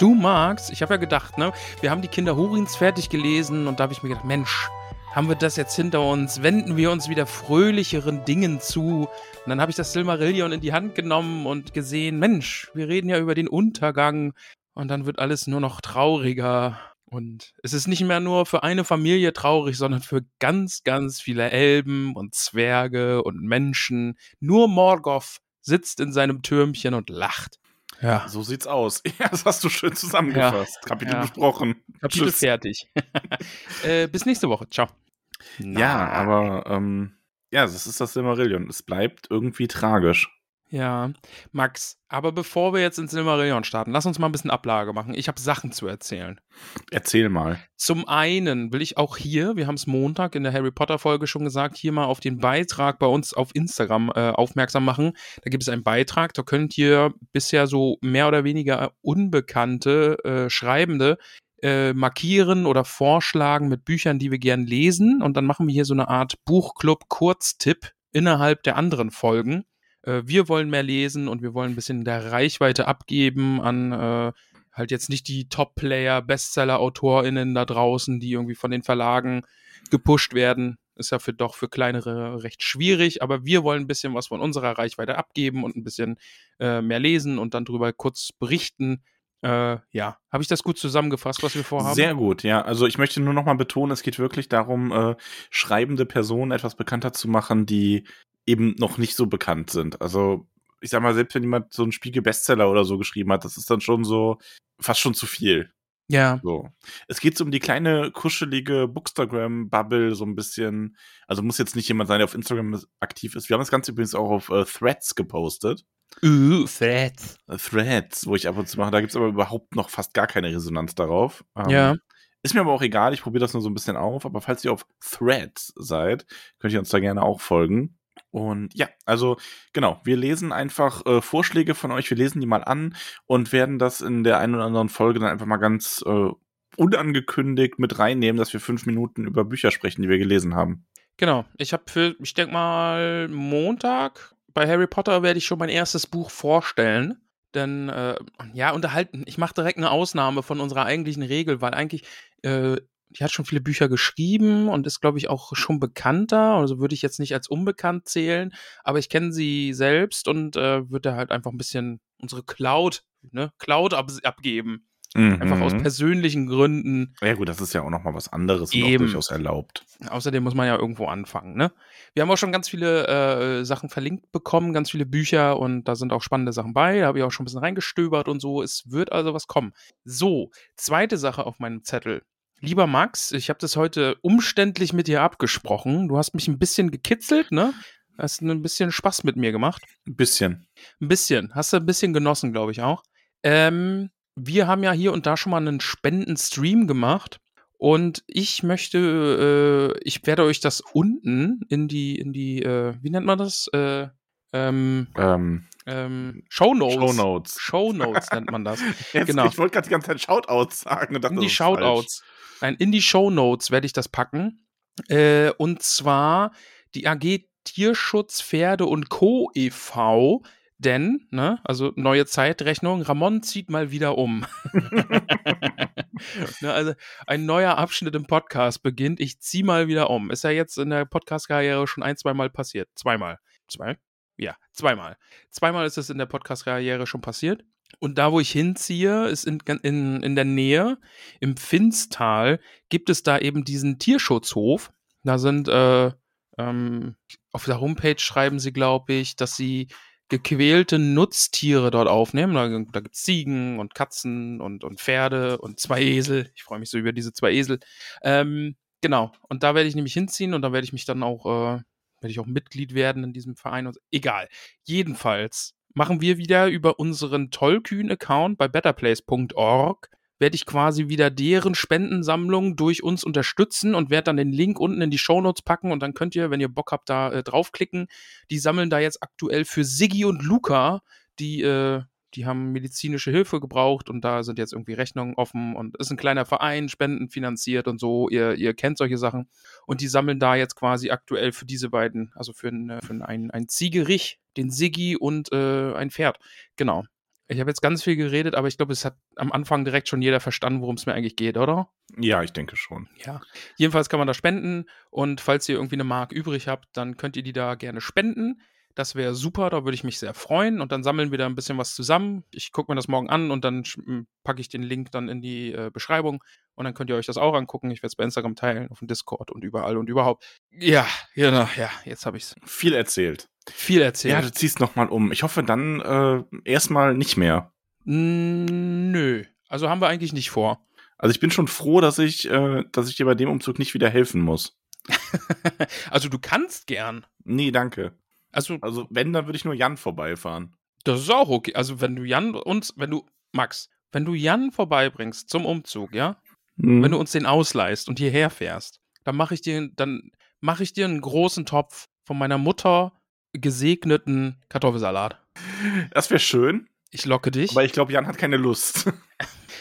Du magst, ich habe ja gedacht, ne, wir haben die Kinder Hurins fertig gelesen und da habe ich mir gedacht, Mensch, haben wir das jetzt hinter uns, wenden wir uns wieder fröhlicheren Dingen zu. Und dann habe ich das Silmarillion in die Hand genommen und gesehen, Mensch, wir reden ja über den Untergang und dann wird alles nur noch trauriger. Und es ist nicht mehr nur für eine Familie traurig, sondern für ganz, ganz viele Elben und Zwerge und Menschen. Nur Morgoth sitzt in seinem Türmchen und lacht. Ja. So sieht's aus. Ja, das hast du schön zusammengefasst. Ja. Kapitel ja. besprochen. Kapitel Tschüss. fertig. äh, bis nächste Woche. Ciao. Ja, aber ähm, ja, das ist das Silmarillion. Es bleibt irgendwie tragisch. Ja, Max, aber bevor wir jetzt ins Silmarillion starten, lass uns mal ein bisschen Ablage machen. Ich habe Sachen zu erzählen. Erzähl mal. Zum einen will ich auch hier, wir haben es Montag in der Harry Potter Folge schon gesagt, hier mal auf den Beitrag bei uns auf Instagram äh, aufmerksam machen. Da gibt es einen Beitrag, da könnt ihr bisher so mehr oder weniger unbekannte äh, Schreibende äh, markieren oder vorschlagen mit Büchern, die wir gern lesen. Und dann machen wir hier so eine Art Buchclub-Kurztipp innerhalb der anderen Folgen äh, wir wollen mehr lesen und wir wollen ein bisschen der Reichweite abgeben an äh, halt jetzt nicht die Top-Player, Bestseller-AutorInnen da draußen, die irgendwie von den Verlagen gepusht werden. Ist ja für doch für kleinere recht schwierig, aber wir wollen ein bisschen was von unserer Reichweite abgeben und ein bisschen äh, mehr lesen und dann drüber kurz berichten. Äh, ja, habe ich das gut zusammengefasst, was wir vorhaben? Sehr gut, ja. Also ich möchte nur noch mal betonen, es geht wirklich darum, äh, schreibende Personen etwas bekannter zu machen, die eben noch nicht so bekannt sind. Also ich sag mal, selbst wenn jemand so einen Spiegel-Bestseller oder so geschrieben hat, das ist dann schon so fast schon zu viel. Ja. So. Es geht so um die kleine, kuschelige Bookstagram-Bubble, so ein bisschen. Also muss jetzt nicht jemand sein, der auf Instagram aktiv ist. Wir haben das Ganze übrigens auch auf äh, Threads gepostet. Uh, Threads. Äh, Threads, wo ich ab und zu mache. Da gibt es aber überhaupt noch fast gar keine Resonanz darauf. Ähm, ja. Ist mir aber auch egal, ich probiere das nur so ein bisschen auf. Aber falls ihr auf Threads seid, könnt ihr uns da gerne auch folgen. Und ja, also genau, wir lesen einfach äh, Vorschläge von euch, wir lesen die mal an und werden das in der einen oder anderen Folge dann einfach mal ganz äh, unangekündigt mit reinnehmen, dass wir fünf Minuten über Bücher sprechen, die wir gelesen haben. Genau, ich habe für, ich denke mal, Montag bei Harry Potter werde ich schon mein erstes Buch vorstellen. Denn, äh, ja, unterhalten, ich mache direkt eine Ausnahme von unserer eigentlichen Regel, weil eigentlich äh, die hat schon viele Bücher geschrieben und ist, glaube ich, auch schon bekannter. Also würde ich jetzt nicht als unbekannt zählen, aber ich kenne sie selbst und äh, würde halt einfach ein bisschen unsere Cloud, ne, Cloud ab abgeben. Mhm. Einfach aus mhm. persönlichen Gründen. Ja, gut, das ist ja auch nochmal was anderes und auch durchaus erlaubt. Außerdem muss man ja irgendwo anfangen, ne? Wir haben auch schon ganz viele äh, Sachen verlinkt bekommen, ganz viele Bücher und da sind auch spannende Sachen bei. Da habe ich auch schon ein bisschen reingestöbert und so. Es wird also was kommen. So, zweite Sache auf meinem Zettel. Lieber Max, ich habe das heute umständlich mit dir abgesprochen. Du hast mich ein bisschen gekitzelt, ne? Hast ein bisschen Spaß mit mir gemacht. Ein bisschen. Ein bisschen. Hast du ein bisschen genossen, glaube ich auch. Ähm, wir haben ja hier und da schon mal einen Spendenstream gemacht. Und ich möchte, äh, ich werde euch das unten in die, in die, äh, wie nennt man das? Äh, ähm, ähm, ähm, Shownotes. Shownotes. Shownotes nennt man das. Jetzt, genau. Ich wollte gerade die ganze Zeit Shoutouts sagen. Und dachte, in die Shoutouts. Nein, in die Show Notes werde ich das packen. Äh, und zwar die AG Tierschutz Pferde und Co. e.V. Denn, ne, also neue Zeitrechnung, Ramon zieht mal wieder um. ne, also ein neuer Abschnitt im Podcast beginnt. Ich ziehe mal wieder um. Ist ja jetzt in der Podcast-Karriere schon ein, zweimal passiert. Zweimal. Zwei? Ja, zweimal. Zweimal ist es in der Podcast-Karriere schon passiert. Und da, wo ich hinziehe, ist in, in, in der Nähe, im Finstal, gibt es da eben diesen Tierschutzhof. Da sind, äh, ähm, auf der Homepage schreiben sie, glaube ich, dass sie gequälte Nutztiere dort aufnehmen. Da, da gibt es Ziegen und Katzen und, und Pferde und zwei Esel. Ich freue mich so über diese zwei Esel. Ähm, genau. Und da werde ich nämlich hinziehen und da werde ich mich dann auch, äh, werde ich auch Mitglied werden in diesem Verein. Und, egal. Jedenfalls machen wir wieder über unseren Tollkühn-Account bei betterplace.org werde ich quasi wieder deren Spendensammlung durch uns unterstützen und werde dann den Link unten in die Shownotes packen und dann könnt ihr, wenn ihr Bock habt, da äh, draufklicken. Die sammeln da jetzt aktuell für Siggi und Luca, die, äh, die haben medizinische Hilfe gebraucht und da sind jetzt irgendwie Rechnungen offen und ist ein kleiner Verein, Spenden finanziert und so. Ihr, ihr kennt solche Sachen. Und die sammeln da jetzt quasi aktuell für diese beiden, also für, ein, für ein, ein Ziegerich, den Siggi und äh, ein Pferd. Genau. Ich habe jetzt ganz viel geredet, aber ich glaube, es hat am Anfang direkt schon jeder verstanden, worum es mir eigentlich geht, oder? Ja, ich denke schon. Ja. Jedenfalls kann man da spenden und falls ihr irgendwie eine Mark übrig habt, dann könnt ihr die da gerne spenden. Das wäre super, da würde ich mich sehr freuen. Und dann sammeln wir da ein bisschen was zusammen. Ich gucke mir das morgen an und dann packe ich den Link dann in die äh, Beschreibung. Und dann könnt ihr euch das auch angucken. Ich werde es bei Instagram teilen, auf dem Discord und überall und überhaupt. Ja, genau, ja, jetzt habe ich es. Viel erzählt. Viel erzählt. Ja, du ziehst nochmal um. Ich hoffe dann äh, erstmal nicht mehr. Nö. Also haben wir eigentlich nicht vor. Also ich bin schon froh, dass ich, äh, dass ich dir bei dem Umzug nicht wieder helfen muss. also du kannst gern. Nee, danke. Also, also wenn, dann würde ich nur Jan vorbeifahren. Das ist auch okay. Also wenn du Jan uns, wenn du, Max, wenn du Jan vorbeibringst zum Umzug, ja? Hm. Wenn du uns den ausleihst und hierher fährst, dann mache ich dir, dann mache ich dir einen großen Topf von meiner Mutter gesegneten Kartoffelsalat. Das wäre schön. Ich locke dich. Aber ich glaube, Jan hat keine Lust.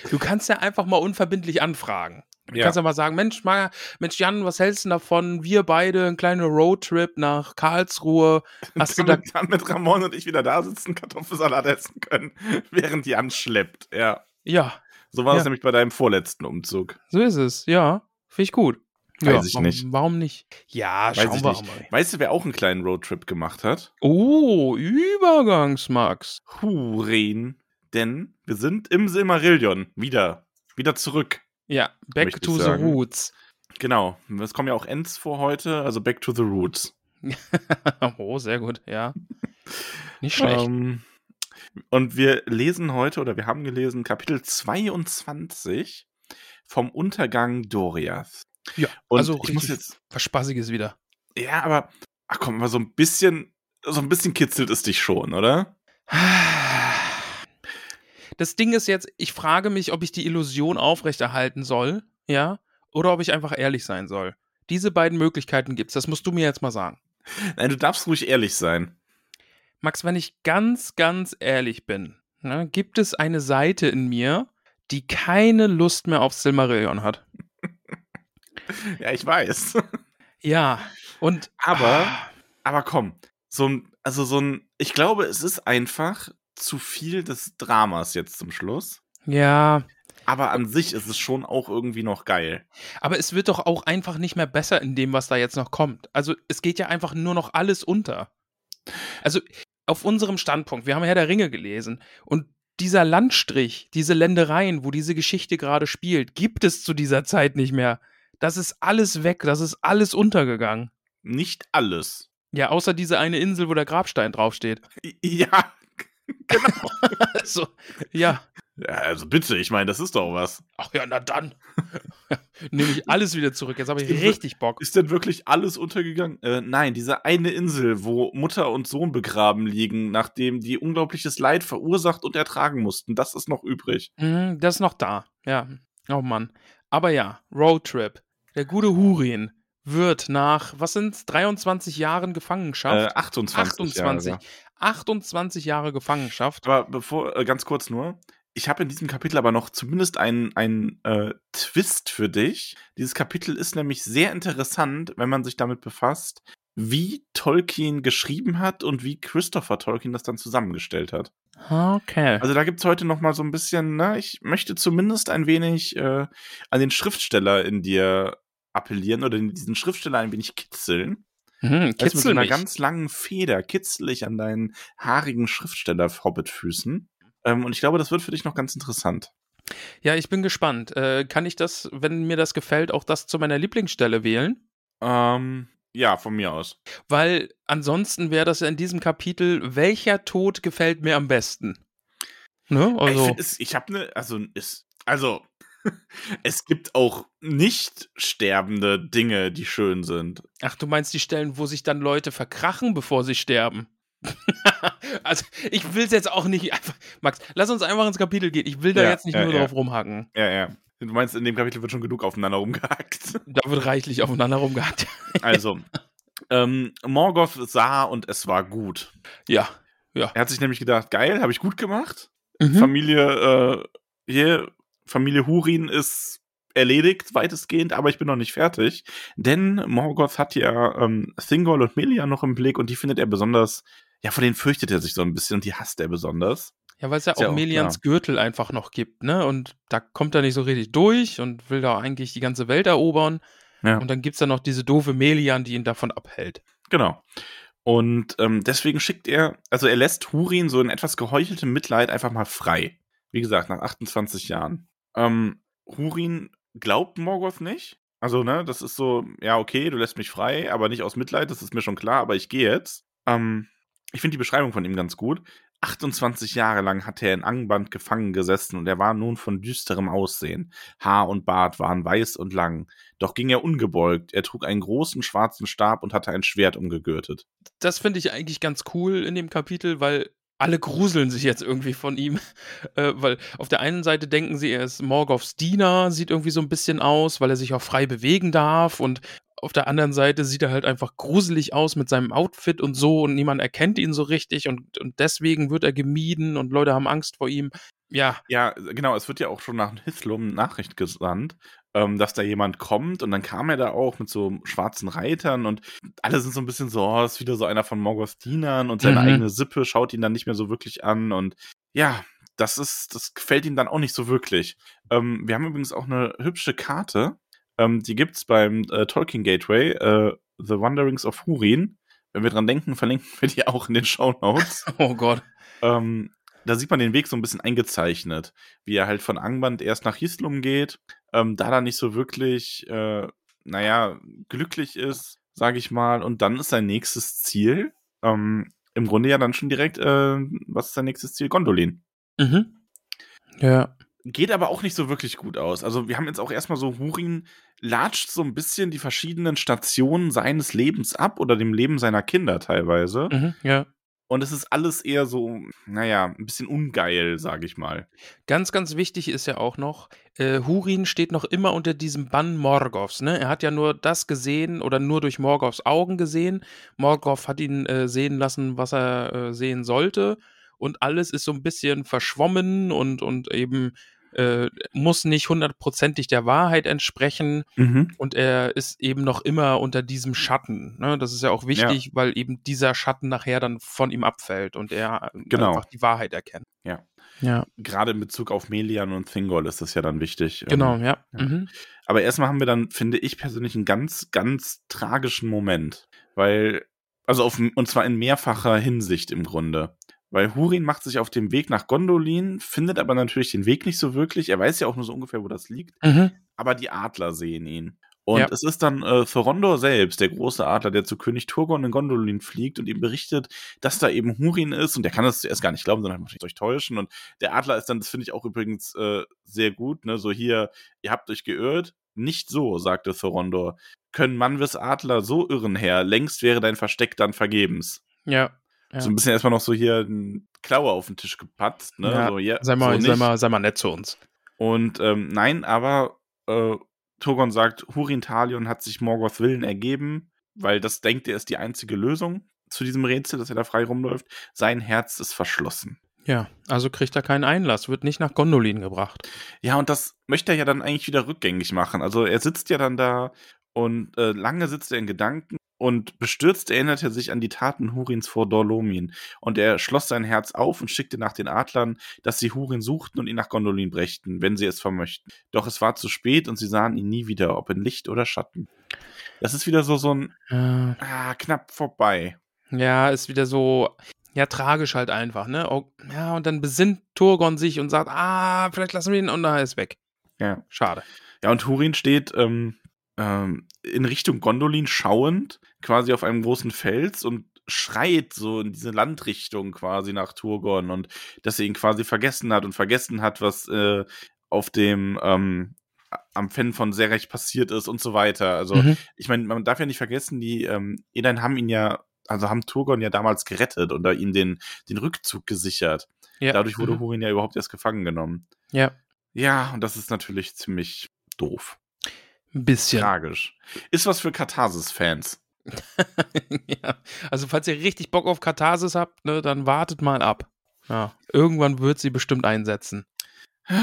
Du kannst ja einfach mal unverbindlich anfragen. Du Ja. kannst ja mal sagen, Mensch, mal, Mensch, Jan, was hältst du davon? Wir beide einen kleinen Roadtrip nach Karlsruhe. Hast du da dann mit Ramon und ich wieder da sitzen, Kartoffelsalat essen können, während Jan schleppt. Ja. Ja, So war es Ja. nämlich bei deinem vorletzten Umzug. so ist es. Ja, finde ich gut. Weiß ja, ich warum, nicht. Warum nicht? Ja, Weiß schauen ich wir nicht. mal. Weißt du, wer auch einen kleinen Roadtrip gemacht hat? Oh, Übergangsmax. Huren. Denn wir sind im Silmarillion. Wieder. Wieder zurück. Ja, back to the sagen. roots. Genau. Es kommen ja auch Ends vor heute, also back to the roots. oh, sehr gut, ja. Nicht schlecht. Ähm, und wir lesen heute, oder wir haben gelesen, Kapitel 22 vom Untergang Doriath. ja, Und also ich muss jetzt, was Spaßiges wieder. ja, aber, ach komm, aber so ein bisschen, so ein bisschen kitzelt es dich schon, oder? Das Ding ist jetzt, ich frage mich, ob ich die Illusion aufrechterhalten soll, ja, oder ob ich einfach ehrlich sein soll. Diese beiden Möglichkeiten gibt's. Das musst du mir jetzt mal sagen. Nein, du darfst ruhig ehrlich sein. Max, wenn ich ganz, ganz ehrlich bin, ne, gibt es eine Seite in mir, die keine Lust mehr auf Silmarillion hat. Ja, ich weiß. Ja, und Aber- Ah, Aber komm, so ein, also so ein, ich glaube, es ist einfach zu viel des Dramas jetzt zum Schluss. ja, Aber an sich ist es schon auch irgendwie noch geil. aber es wird doch auch einfach nicht mehr besser in dem, was da jetzt noch kommt. Also es geht ja einfach nur noch alles unter. Also auf unserem Standpunkt, wir haben Herr der Ringe gelesen und dieser Landstrich, diese Ländereien, wo diese Geschichte gerade spielt, gibt es zu dieser Zeit nicht mehr. Das ist alles weg, das ist alles untergegangen. Nicht alles. Ja, außer diese eine Insel, wo der Grabstein draufsteht. Ja, genau. Also, ja. ja, also bitte, ich meine, das ist doch was. Ach ja, na dann. Nehme ich alles wieder zurück. Jetzt habe ich Ist- richtig Bock. Ist denn wirklich alles untergegangen? Äh, nein, diese eine Insel, wo Mutter und Sohn begraben liegen, nachdem die unglaubliches Leid verursacht und ertragen mussten, das ist noch übrig. Mhm, das ist noch da. Ja. Oh Mann. Aber ja, Roadtrip. Der gute Hurin wird nach, was sind 23 Jahren Äh, Gefangenschaft? 28. 28. Jahre. 28 Jahre Gefangenschaft. Aber bevor, äh, ganz kurz nur, ich habe in diesem Kapitel aber noch zumindest einen, einen äh, Twist für dich. Dieses Kapitel ist nämlich sehr interessant, wenn man sich damit befasst, wie Tolkien geschrieben hat und wie Christopher Tolkien das dann zusammengestellt hat. Okay. Also da gibt's heute noch mal so ein bisschen, ne, ich möchte zumindest ein wenig äh, an den Schriftsteller in dir appellieren oder diesen Schriftsteller ein wenig kitzeln. Mhm, du, mit so kitzel einer mich. ganz langen Feder kitzel ich an deinen haarigen Schriftsteller-Hobbitfüßen. Ähm, und ich glaube, das wird für dich noch ganz interessant. Ja, ich bin gespannt. Äh, kann ich das, wenn mir das gefällt, auch das zu meiner Lieblingsstelle wählen? Ähm, Ja, von mir aus. Weil ansonsten wäre das ja in diesem Kapitel, welcher Tod gefällt mir am besten? Ne? Ich, Also, es, ich habe eine, also ist, also es gibt auch nicht sterbende Dinge, die schön sind. ach, du meinst die Stellen, wo sich dann Leute verkrachen, bevor sie sterben? also, ich will es jetzt auch nicht einfach. Max, lass uns einfach ins Kapitel gehen. Ich will da Ja, jetzt nicht ja, nur ja. drauf rumhacken. Ja, ja. Du meinst, in dem Kapitel wird schon genug aufeinander rumgehackt. Da wird reichlich aufeinander rumgehackt. Also, ähm, Morgoth sah und es war gut. ja, ja. Er hat sich nämlich gedacht, geil, habe ich gut gemacht. Mhm. Familie, äh, hier, Familie Hurin ist erledigt, weitestgehend, aber ich bin noch nicht fertig. Denn Morgoth hat ja ähm, Thingol und Melia noch im Blick und die findet er besonders, ja, vor denen fürchtet er sich so ein bisschen und die hasst er besonders. Ja, weil es ja Ist ja auch auch Melians Gürtel einfach noch gibt, ne? Und da kommt er nicht so richtig durch und will da eigentlich die ganze Welt erobern. Ja. Und dann gibt's da noch diese doofe Melian, die ihn davon abhält. Genau. Und ähm, deswegen schickt er, also er lässt Hurin so in etwas geheucheltem Mitleid einfach mal frei. Wie gesagt, nach 28 Jahren. Ähm, Hurin glaubt Morgoth nicht. Also, ne, das ist so, ja, okay, du lässt mich frei, aber nicht aus Mitleid, das ist mir schon klar, aber ich gehe jetzt. Ähm, ich finde die Beschreibung von ihm ganz gut. 28 Jahre lang hat er in Angband gefangen gesessen und er war nun von düsterem Aussehen. Haar und Bart waren weiß und lang. Doch ging er ungebeugt. Er trug einen großen schwarzen Stab und hatte ein Schwert umgegürtet. Das finde ich eigentlich ganz cool in dem Kapitel, weil alle gruseln sich jetzt irgendwie von ihm. Äh, weil auf der einen Seite denken sie, er ist Morgoths Diener, sieht irgendwie so ein bisschen aus, weil er sich auch frei bewegen darf. Und auf der anderen Seite sieht er halt einfach gruselig aus mit seinem Outfit und so und niemand erkennt ihn so richtig und, und deswegen wird er gemieden und Leute haben Angst vor ihm. Ja, Ja, genau, es wird ja auch schon nach Hithlum Nachricht gesandt, ähm, dass da jemand kommt und dann kam er da auch mit so schwarzen Reitern und alle sind so ein bisschen so, oh, ist wieder so einer von Morgoths Dienern und seine Mhm. eigene Sippe schaut ihn dann nicht mehr so wirklich an und ja, das ist, das gefällt ihm dann auch nicht so wirklich. Ähm, wir haben übrigens auch eine hübsche Karte, ähm, die gibt's beim äh, Tolkien Gateway, äh, The Wanderings of Hurin. Wenn wir dran denken, verlinken wir die auch in den Show Notes. oh Gott. Ähm, da sieht man den Weg so ein bisschen eingezeichnet, wie er halt von Angband erst nach Hislum geht, ähm, da dann nicht so wirklich, äh, naja, glücklich ist, sage ich mal, und dann ist sein nächstes Ziel, ähm, im Grunde ja dann schon direkt, äh, was ist sein nächstes Ziel? Gondolin. Mhm. Ja. Geht aber auch nicht so wirklich gut aus. Also wir haben jetzt auch erstmal so, Hurin latscht so ein bisschen die verschiedenen Stationen seines Lebens ab oder dem Leben seiner Kinder teilweise. Mhm. Ja. Und es ist alles eher so, naja, ein bisschen ungeil, sage ich mal. Ganz, ganz wichtig ist ja auch noch, äh, Hurin steht noch immer unter diesem Bann Morgoths. Ne? Er hat ja nur das gesehen oder nur durch Morgoths Augen gesehen. Morgoth hat ihn äh, sehen lassen, was er äh, sehen sollte. Und alles ist so ein bisschen verschwommen und, und eben äh, muss nicht hundertprozentig der Wahrheit entsprechen. Und er ist eben noch immer unter diesem Schatten. Ne? Das ist ja auch wichtig, weil eben dieser Schatten nachher dann von ihm abfällt und er äh, Genau. einfach die Wahrheit erkennt. Ja. Ja, Gerade in Bezug auf Melian und Thingol ist das ja dann wichtig. genau, Ähm, ja. ja. Mhm. Aber erstmal haben wir dann, finde ich persönlich, einen ganz, ganz tragischen Moment. Weil, also auf, und zwar in mehrfacher Hinsicht im Grunde. Weil Hurin macht sich auf dem Weg nach Gondolin, findet aber natürlich den Weg nicht so wirklich. Er weiß ja auch nur so ungefähr, wo das liegt. Mhm. aber die Adler sehen ihn. Und Ja. es ist dann äh, Thorondor selbst, der große Adler, der zu König Turgon in Gondolin fliegt und ihm berichtet, dass da eben Hurin ist. Und der kann das zuerst gar nicht glauben, sondern möchte sich täuschen. Und der Adler ist dann, das finde ich auch übrigens äh, sehr gut, ne? so hier, ihr habt euch geirrt. Nicht so, sagte Thorondor. Können Manwes Adler so irren, Herr? Längst wäre dein Versteck dann vergebens. Ja. Ja. So ein bisschen erstmal noch so hier ein Klaue auf den Tisch gepatzt. Ne? Ja, So, ja, sei, mal, so sei, mal, sei mal nett zu uns. Und ähm, nein, aber äh, Turgon sagt, Hurin Talion hat sich Morgoth Willen ergeben, weil das denkt er ist die einzige Lösung zu diesem Rätsel, dass er da frei rumläuft. Sein Herz ist verschlossen. Ja, also kriegt er keinen Einlass, wird nicht nach Gondolin gebracht. Ja, und das möchte er ja dann eigentlich wieder rückgängig machen. Also er sitzt ja dann da und äh, lange sitzt er in Gedanken und bestürzt erinnert er sich an die Taten Hurins vor Dorlomin. Und er schloss sein Herz auf und schickte nach den Adlern, dass sie Hurin suchten und ihn nach Gondolin brächten, wenn sie es vermöchten. Doch es war zu spät und sie sahen ihn nie wieder, ob in Licht oder Schatten. Das ist wieder so, so ein, Ja, ah, knapp vorbei. ja, ist wieder so, ja, tragisch halt einfach, ne? Oh, ja, und dann besinnt Turgon sich und sagt, ah, vielleicht lassen wir ihn und da ist weg. Ja. Schade. Ja, und Hurin steht ähm, ähm, in Richtung Gondolin schauend, quasi auf einem großen Fels und schreit so in diese Landrichtung quasi nach Turgon und dass er ihn quasi vergessen hat und vergessen hat, was äh, auf dem ähm, am Fan von Serech passiert ist und so weiter. Also Mhm. ich meine, man darf ja nicht vergessen, die ähm, Edain haben ihn ja, also haben Turgon ja damals gerettet und da ihm den, den Rückzug gesichert. Ja. Dadurch wurde Mhm. Hurin ja überhaupt erst gefangen genommen. Ja, Ja, und das ist natürlich ziemlich doof. Ein bisschen. Tragisch. Ist was für Katharsis-Fans. ja. Also, falls ihr richtig Bock auf Katharsis habt, ne, dann wartet mal ab. Ja, irgendwann wird sie bestimmt einsetzen.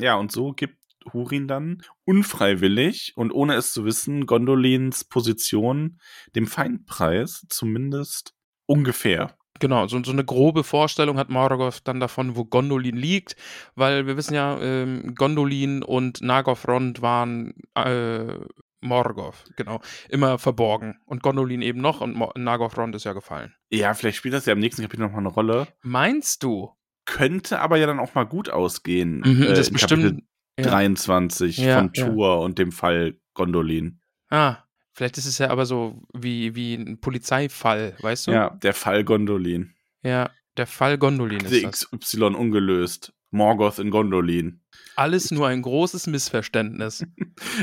Ja, und so gibt Hurin dann unfreiwillig und ohne es zu wissen Gondolins Position dem Feind preis, zumindest ungefähr. Genau, so, so eine grobe Vorstellung hat Morgoth dann davon, wo Gondolin liegt, weil wir wissen ja, ähm, Gondolin und Nagothrond waren äh, Morgoth, genau, immer verborgen. Und Gondolin eben noch und Mo Nagothrond ist ja gefallen. Ja, vielleicht spielt das ja im nächsten Kapitel nochmal eine Rolle. Meinst du? Könnte aber ja dann auch mal gut ausgehen. Mhm, äh, das in bestimmt. Kapitel Ja. 23 Ja, von ja. Tour und dem Fall Gondolin. Ah, vielleicht ist es ja aber so wie, wie ein Polizeifall, weißt du? Ja, der Fall Gondolin. Ja, der Fall Gondolin ist das. XY ungelöst. Morgoth in Gondolin. Alles nur ein großes Missverständnis.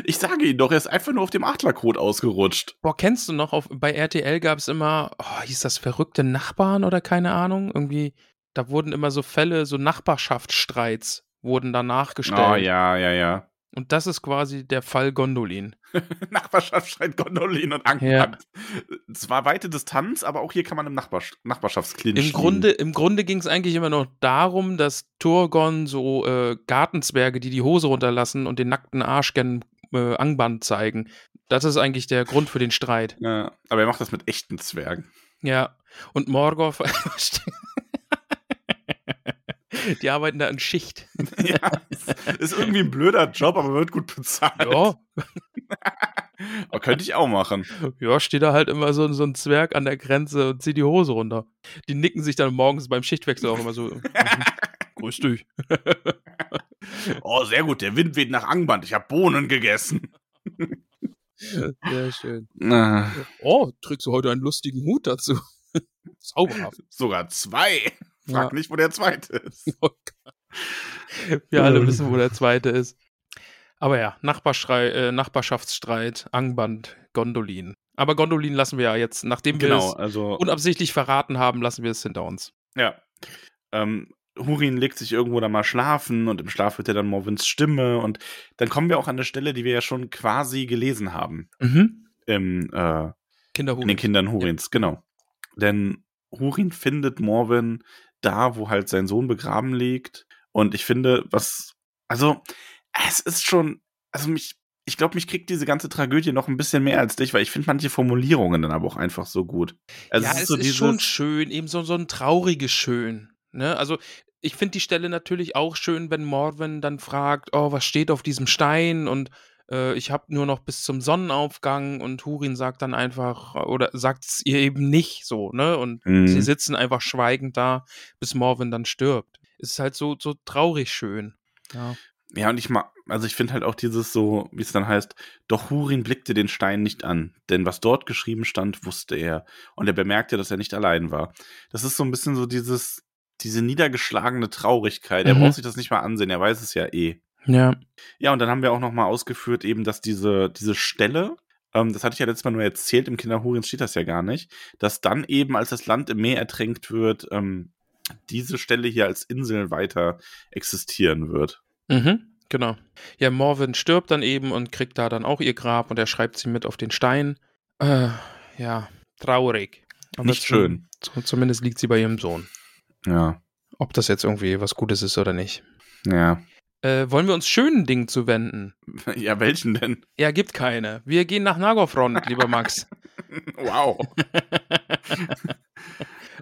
Ich sage Ihnen doch, er ist einfach nur auf dem Adlercode ausgerutscht. Boah, kennst du noch, auf, bei RTL gab es immer, oh, hieß das verrückte Nachbarn oder keine Ahnung? Irgendwie, da wurden immer so Fälle, so Nachbarschaftsstreits wurden da nachgestellt. Oh ja, ja, ja. Und das ist quasi der Fall Gondolin. Nachbarschaft schreit Gondolin und Angband. Es war weite Distanz, aber auch hier kann man im Nachbars Nachbarschaftsklinch Im Grunde, im Grunde ging es eigentlich immer noch darum, dass Turgon so äh, Gartenzwerge, die die Hose runterlassen und den nackten Arsch gern äh, Angband zeigen. Das ist eigentlich der Grund für den Streit. Ja, aber er macht das mit echten Zwergen. Ja. Und Morgoth. die arbeiten da in Schicht. ja, ist, irgendwie ein blöder Job, aber wird gut bezahlt. Ja, Aber könnte ich auch machen. ja, steht da halt immer so, so ein Zwerg an der Grenze und zieht die Hose runter. Die nicken sich dann morgens beim Schichtwechsel auch immer so. mhm, Grüß dich. Oh, sehr gut, der Wind weht nach Angband. Ich habe Bohnen gegessen. Sehr schön. Ah, Oh, trägst du heute einen lustigen Hut dazu? Zauberhaft. sogar zwei. Frag Ja. nicht, wo der zweite ist. Wir alle wissen, wo der zweite ist. Aber ja, Nachbarschrei, äh, Nachbarschaftsstreit, Angband, Gondolin. Aber Gondolin lassen wir ja jetzt, nachdem wir Genau, es also unabsichtlich verraten haben, lassen wir es hinter uns. Ja. Ähm, Hurin legt sich irgendwo da mal schlafen und im Schlaf hört er dann Morvins Stimme und dann kommen wir auch an eine Stelle, die wir ja schon quasi gelesen haben Mhm. im, äh, in den Kindern Hurins, genau. Denn Hurin findet Morwen da, wo halt sein Sohn begraben liegt und ich finde, was, also es ist schon, also mich, ich glaube, mich kriegt diese ganze Tragödie noch ein bisschen mehr als dich, weil ich finde manche Formulierungen dann aber auch einfach so gut. Also ja, es ist, so dieses- schon schön, eben so, so ein trauriges Schön. Ne? Also, ich finde die Stelle natürlich auch schön, wenn Morwen dann fragt, oh, was steht auf diesem Stein und äh, ich habe nur noch bis zum Sonnenaufgang und Hurin sagt dann einfach, oder sagt es ihr eben nicht so, ne? Und Mhm. sie sitzen einfach schweigend da, bis Morwen dann stirbt. Es ist halt so, so traurig schön. Ja. Ja, und ich mag, also ich finde halt auch dieses so, wie es dann heißt, doch Hurin blickte den Stein nicht an, denn was dort geschrieben stand, wusste er. Und er bemerkte, dass er nicht allein war. Das ist so ein bisschen so dieses, diese niedergeschlagene Traurigkeit. Er Mhm. braucht sich das nicht mal ansehen, er weiß es ja eh. Ja. Ja, und dann haben wir auch nochmal ausgeführt, eben, dass diese, diese Stelle, ähm, das hatte ich ja letztes Mal nur erzählt, im Kinder Hurins steht das ja gar nicht, dass dann eben, als das Land im Meer ertränkt wird, ähm, diese Stelle hier als Insel weiter existieren wird. Mhm, genau. Ja, Morwen stirbt dann eben und kriegt da dann auch ihr Grab und er schreibt sie mit auf den Stein. Äh, ja, traurig. Aber Nicht schön. zu- Zumindest liegt sie bei ihrem Sohn. Ja, Ob das jetzt irgendwie was Gutes ist oder nicht. ja. Äh, wollen wir uns schönen Dingen zuwenden? Ja, welchen denn? Ja, gibt keine. Wir gehen nach Nagothrond, lieber Max. Wow.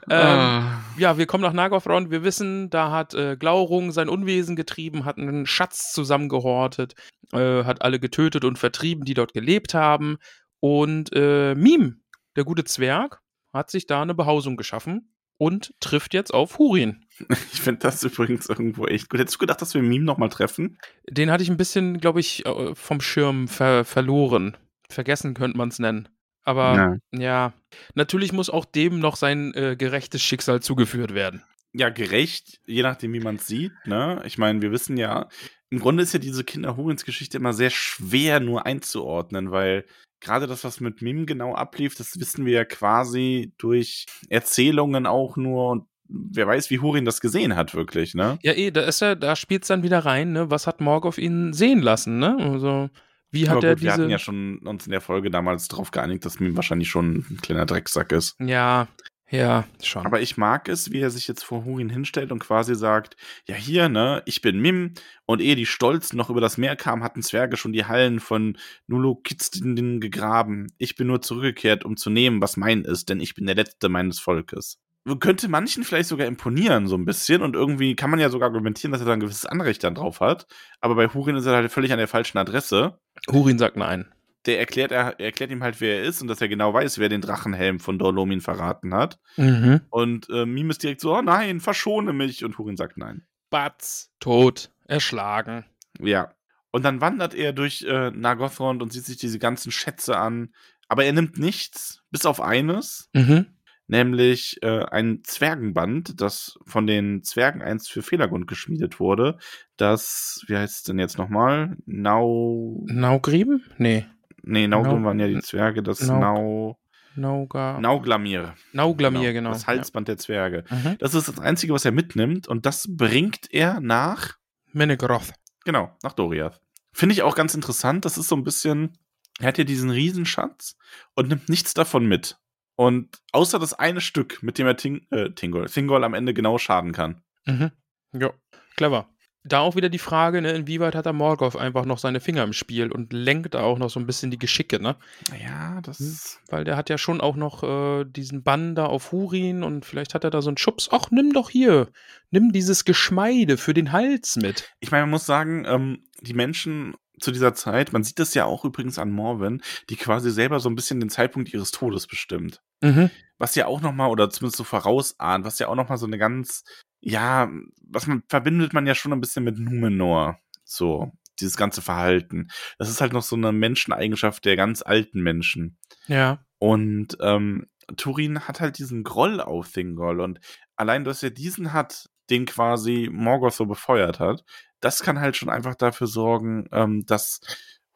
ähm, ja, wir kommen nach Nagothrond. Wir wissen, da hat äh, Glaurung sein Unwesen getrieben, hat einen Schatz zusammengehortet, äh, hat alle getötet und vertrieben, die dort gelebt haben. Und äh, Mim, der gute Zwerg, hat sich da eine Behausung geschaffen. Und trifft jetzt auf Hurin. Ich finde das übrigens irgendwo echt gut. Hättest du gedacht, dass wir Meme nochmal treffen? Den hatte ich ein bisschen, glaube ich, äh, vom Schirm ver verloren. Vergessen könnte man es nennen. Aber ja. ja. natürlich muss auch dem noch sein äh, gerechtes Schicksal zugeführt werden. Ja, gerecht, je nachdem, wie man es sieht. Ne? Ich meine, wir wissen ja, im Grunde ist ja diese Kinder-Hurins-Geschichte immer sehr schwer nur einzuordnen, weil gerade das, was mit Mim genau ablief, das wissen wir ja quasi durch Erzählungen auch nur und wer weiß, wie Hurin das gesehen hat, wirklich, ne? Ja, eh, da ist er, da spielt es dann wieder rein, ne? Was hat Morgoth ihn sehen lassen, ne? Also, wie hat Aber er gut, diese. Wir hatten ja schon uns in der Folge damals darauf geeinigt, dass Mim wahrscheinlich schon ein kleiner Drecksack ist. Ja, ja, schon. Aber ich mag es, wie er sich jetzt vor Hurin hinstellt und quasi sagt, ja hier, ne, ich bin Mim und ehe die Stolzen noch über das Meer kamen, hatten Zwerge schon die Hallen von Nulokitzdin gegraben. Ich bin nur zurückgekehrt, um zu nehmen, was mein ist, denn ich bin der Letzte meines Volkes. Könnte manchen vielleicht sogar imponieren, so ein bisschen. Und irgendwie kann man ja sogar argumentieren, dass er da ein gewisses Anrecht dann drauf hat. Aber bei Hurin ist er halt völlig an der falschen Adresse. Hurin sagt nein der erklärt, er, er, erklärt ihm halt, wer er ist und dass er genau weiß, wer den Drachenhelm von Dorlomin verraten hat. Mhm. Und äh, Mim ist direkt so, oh nein, verschone mich. Und Hurin sagt nein. Batz, tot, erschlagen. Ja. Und dann wandert er durch äh, Nagothrond und sieht sich diese ganzen Schätze an. Aber er nimmt nichts, bis auf eines. Mhm. Nämlich äh, ein Zwergenband, das von den Zwergen einst für Fehlergrund geschmiedet wurde. Das, wie heißt es denn jetzt nochmal? Nau. Naugrieben? Nee. Nee, Naugrim Nau waren ja die Zwerge, das Nau. Nau Nauga. Nauglamir. Nauglamir, genau. genau. Das Halsband ja. der Zwerge. Mhm. Das ist das Einzige, was er mitnimmt und das bringt er nach Menegroth. Genau, nach Doriath. Finde ich auch ganz interessant. Das ist so ein bisschen. Er hat ja diesen Riesenschatz und nimmt nichts davon mit. Und außer das eine Stück, mit dem er Ting, äh, Tingol, Thingol am Ende genau schaden kann. Mhm. Ja, clever da auch wieder die Frage, ne, inwieweit hat der Morgoth einfach noch seine Finger im Spiel und lenkt da auch noch so ein bisschen die Geschicke, ne? Ja, das ist. Hm, weil der hat ja schon auch noch äh, diesen Bann da auf Hurin und vielleicht hat er da so einen Schubs. Ach, nimm doch hier, nimm dieses Geschmeide für den Hals mit. Ich meine, man muss sagen, ähm, die Menschen zu dieser Zeit, man sieht das ja auch übrigens an Morwen, die quasi selber so ein bisschen den Zeitpunkt ihres Todes bestimmt. Mhm. Was ja auch nochmal, oder zumindest so vorausahnt, was ja auch nochmal so eine ganz ja, was man verbindet man ja schon ein bisschen mit Numenor. So, dieses ganze Verhalten. Das ist halt noch so eine Menscheneigenschaft der ganz alten Menschen. Ja. Und ähm, Turin hat halt diesen Groll auf Thingol und allein, dass er diesen hat, den quasi Morgoth so befeuert hat, das kann halt schon einfach dafür sorgen, ähm, dass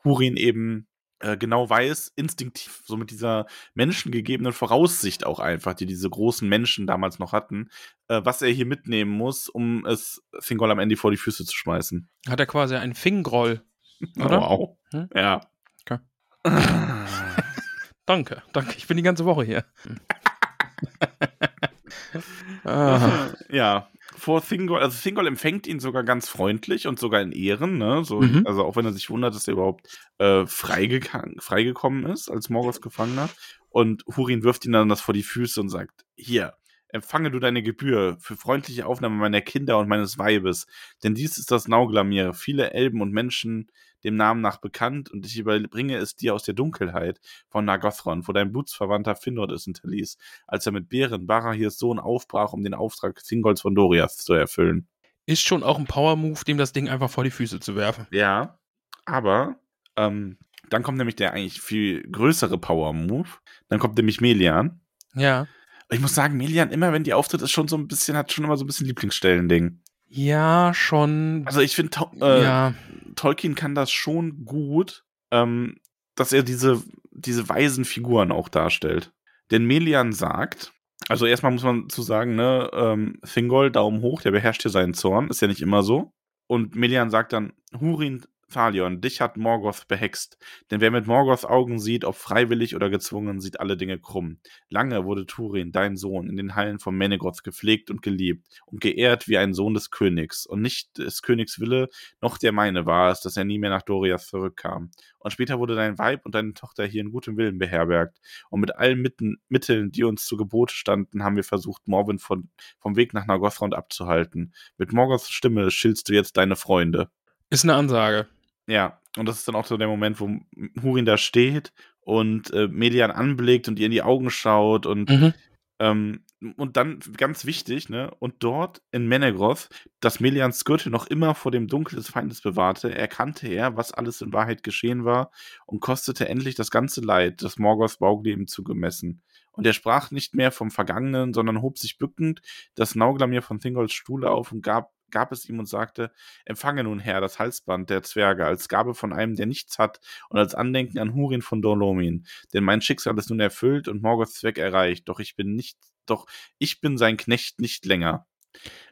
Hurin eben genau weiß, instinktiv, so mit dieser menschengegebenen Voraussicht auch einfach, die diese großen Menschen damals noch hatten, äh, was er hier mitnehmen muss, um es Fingol am Ende vor die Füße zu schmeißen. Hat er quasi einen Fingroll, oder? Wow. Hm? Ja. Okay. danke, danke. Ich bin die ganze Woche hier. ah. Ja, vor Thingol, also Thingol empfängt ihn sogar ganz freundlich und sogar in Ehren, ne? So, mhm. Also auch wenn er sich wundert, dass er überhaupt äh, freigekommen ist als Morgoths Gefangener. Und Hurin wirft ihn dann das vor die Füße und sagt, hier, empfange du deine Gebühr für freundliche Aufnahme meiner Kinder und meines Weibes, denn dies ist das Nauglamir. Viele Elben und Menschen dem Namen nach bekannt, und ich überbringe es dir aus der Dunkelheit von Nagothron, wo dein Blutsverwandter Finrod es hinterließ, als er mit Bären Barahirs Sohn aufbrach, um den Auftrag Thingolds von Doriath zu erfüllen. Ist schon auch ein Power-Move, dem das Ding einfach vor die Füße zu werfen. Ja, aber ähm, dann kommt nämlich der eigentlich viel größere Power-Move. Dann kommt nämlich Melian. Ja. Ich muss sagen, Melian, immer wenn die auftritt, ist schon so ein bisschen, hat schon immer so ein bisschen Lieblingsstellen-Ding. Ja, schon. Also ich finde, äh, ja. Tolkien kann das schon gut, ähm, dass er diese, diese weisen Figuren auch darstellt. Denn Melian sagt, also erstmal muss man zu sagen, ne, ähm, Thingol, Daumen hoch, der beherrscht hier seinen Zorn, ist ja nicht immer so. Und Melian sagt dann, Hurin Thalion, dich hat Morgoth behext. Denn wer mit Morgoths Augen sieht, ob freiwillig oder gezwungen, sieht alle Dinge krumm. Lange wurde Turin, dein Sohn, in den Hallen von Menegoth gepflegt und geliebt und geehrt wie ein Sohn des Königs. Und nicht des Königs Wille, noch der meine war es, dass er nie mehr nach Doriath zurückkam. Und später wurde dein Weib und deine Tochter hier in gutem Willen beherbergt. Und mit allen Mitten, Mitteln, die uns zu Gebote standen, haben wir versucht, Morwen von, vom Weg nach Nagothrond abzuhalten. Mit Morgoths Stimme schiltst du jetzt deine Freunde. Ist eine Ansage. Ja, und das ist dann auch so der Moment, wo Hurin da steht und äh, Median anblickt und ihr in die Augen schaut und mhm. ähm, und dann ganz wichtig, ne? Und dort in Menegroth, dass Melians Gürtel noch immer vor dem Dunkel des Feindes bewahrte, erkannte er, was alles in Wahrheit geschehen war und kostete endlich das ganze Leid, das Morgoths Baugleben zugemessen. Und er sprach nicht mehr vom Vergangenen, sondern hob sich bückend das Nauglamir von Thingolls Stuhle auf und gab gab es ihm und sagte, empfange nun, Herr, das Halsband der Zwerge als Gabe von einem, der nichts hat und als Andenken an Hurin von Dolomin. Denn mein Schicksal ist nun erfüllt und Morgoths Zweck erreicht, doch ich bin nicht, doch ich bin sein Knecht nicht länger.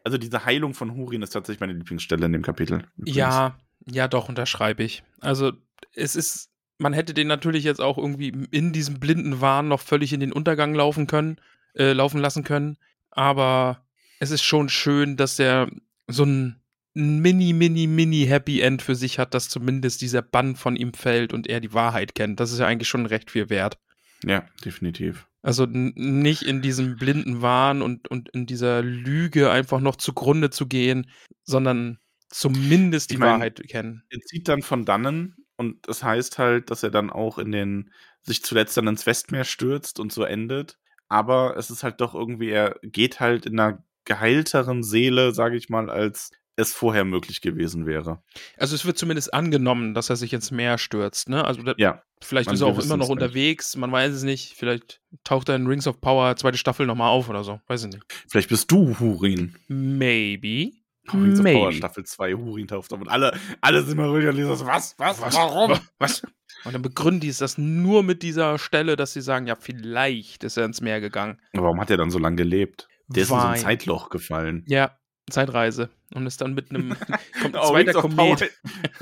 Also diese Heilung von Hurin ist tatsächlich meine Lieblingsstelle in dem Kapitel. Übrigens. Ja, ja, doch, unterschreibe ich. Also es ist, man hätte den natürlich jetzt auch irgendwie in diesem blinden Wahn noch völlig in den Untergang laufen können, äh, laufen lassen können, aber es ist schon schön, dass der so ein mini, mini, mini Happy End für sich hat, dass zumindest dieser Bann von ihm fällt und er die Wahrheit kennt. Das ist ja eigentlich schon recht viel wert. Ja, definitiv. Also nicht in diesem blinden Wahn und, und in dieser Lüge einfach noch zugrunde zu gehen, sondern zumindest die ich mein, Wahrheit kennen. Er zieht dann von dannen und das heißt halt, dass er dann auch in den, sich zuletzt dann ins Westmeer stürzt und so endet. Aber es ist halt doch irgendwie, er geht halt in einer geheilteren Seele, sage ich mal, als es vorher möglich gewesen wäre. Also es wird zumindest angenommen, dass er sich ins Meer stürzt, ne? Also ja, vielleicht ist er auch immer noch unterwegs, man weiß es nicht. Vielleicht taucht er in Rings of Power zweite Staffel nochmal auf oder so, weiß ich nicht. Vielleicht bist du Hurin. Maybe. Rings Maybe. of Power Staffel 2, Hurin tauft auf und alle, alle sind mal ruhig und lesen so, was, was, was, warum? Was? Und dann begründen die es das nur mit dieser Stelle, dass sie sagen, ja, vielleicht ist er ins Meer gegangen. Warum hat er dann so lange gelebt? Der ist in so ein Zeitloch gefallen. Ja, Zeitreise. Und ist dann mit einem kommt ein oh, zweiter Rings Komet. Of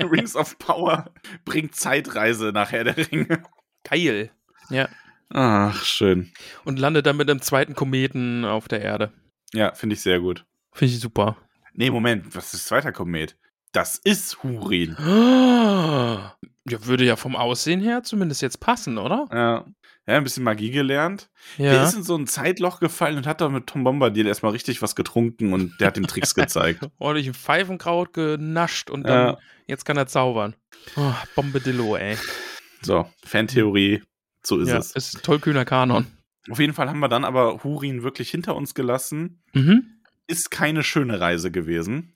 Rings of Power bringt Zeitreise nachher der Ringe. Geil. Ja. Ach, schön. Und landet dann mit einem zweiten Kometen auf der Erde. Ja, finde ich sehr gut. Finde ich super. Nee, Moment, was ist zweiter Komet? Das ist Hurin. Ja, würde ja vom Aussehen her zumindest jetzt passen, oder? Ja ja, ein bisschen Magie gelernt. Ja. Der ist in so ein Zeitloch gefallen und hat da mit Tom Bombadil erstmal richtig was getrunken und der hat ihm Tricks gezeigt. Ordentlich ein Pfeifenkraut genascht und dann, ja. jetzt kann er zaubern. Oh, Bombadillo, ey. So, Fantheorie, so ist ja, es. Ist tollkühner Kanon. Auf jeden Fall haben wir dann aber Hurin wirklich hinter uns gelassen. Mhm. Ist keine schöne Reise gewesen.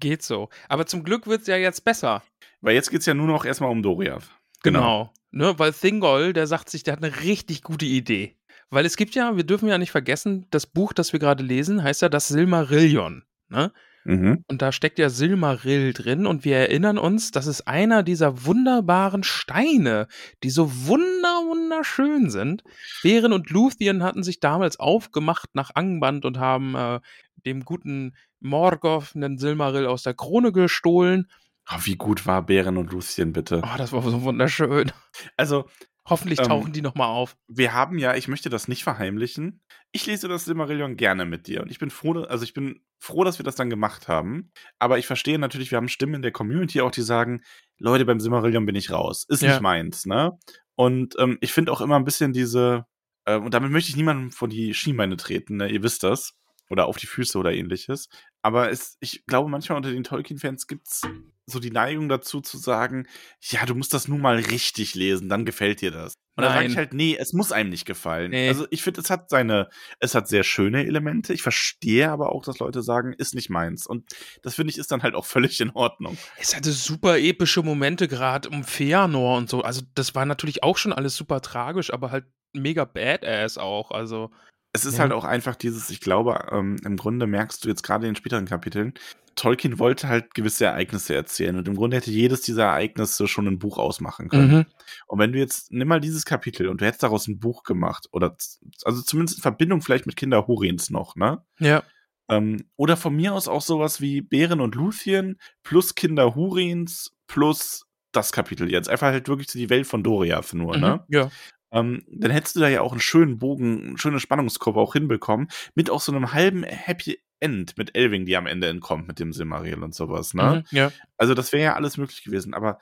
Geht so. Aber zum Glück wird es ja jetzt besser. Weil jetzt geht es ja nur noch erstmal um Doriath. Genau. genau. Ne, weil Thingol, der sagt sich, der hat eine richtig gute Idee. Weil es gibt ja, wir dürfen ja nicht vergessen, das Buch, das wir gerade lesen, heißt ja das Silmarillion. Ne? Mhm. Und da steckt ja Silmarill drin und wir erinnern uns, das ist einer dieser wunderbaren Steine, die so wunder wunderschön sind. Beren und Luthien hatten sich damals aufgemacht nach Angband und haben äh, dem guten Morgoth einen Silmarill aus der Krone gestohlen Oh, wie gut war Bären und Lucien, bitte. Oh, das war so wunderschön. Also. Hoffentlich ähm, tauchen ähm, die nochmal auf. Wir haben ja, ich möchte das nicht verheimlichen. Ich lese das Silmarillion gerne mit dir. Und ich bin froh, also ich bin froh, dass wir das dann gemacht haben. Aber ich verstehe natürlich, wir haben Stimmen in der Community auch, die sagen, Leute, beim Silmarillion bin ich raus. Ist ja. nicht meins, ne? Und ähm, ich finde auch immer ein bisschen diese, äh, und damit möchte ich niemandem vor die Schienbeine treten, ne? Ihr wisst das. Oder auf die Füße oder ähnliches. Aber es, ich glaube, manchmal unter den Tolkien-Fans gibt es so die Neigung dazu zu sagen, ja, du musst das nun mal richtig lesen, dann gefällt dir das. Und dann sage ich halt, nee, es muss einem nicht gefallen. Nee. Also ich finde, es hat seine, es hat sehr schöne Elemente. Ich verstehe aber auch, dass Leute sagen, ist nicht meins. Und das finde ich ist dann halt auch völlig in Ordnung. Es hatte super epische Momente gerade um Feanor und so. Also das war natürlich auch schon alles super tragisch, aber halt mega badass auch. Also es ist ja. halt auch einfach dieses, ich glaube, ähm, im Grunde merkst du jetzt gerade in den späteren Kapiteln, Tolkien wollte halt gewisse Ereignisse erzählen und im Grunde hätte jedes dieser Ereignisse schon ein Buch ausmachen können. Mhm. Und wenn du jetzt, nimm mal dieses Kapitel und du hättest daraus ein Buch gemacht oder, also zumindest in Verbindung vielleicht mit Kinder Hurins noch, ne? Ja. Ähm, oder von mir aus auch sowas wie Bären und Luthien plus Kinder Hurins plus das Kapitel jetzt. Einfach halt wirklich zu die Welt von Doriath nur, mhm. ne? Ja ähm, dann hättest du da ja auch einen schönen Bogen, eine schöne Spannungskurve auch hinbekommen, mit auch so einem halben Happy End mit Elving, die am Ende entkommt mit dem Silmaril und sowas, ne? Mhm, ja. Also das wäre ja alles möglich gewesen, aber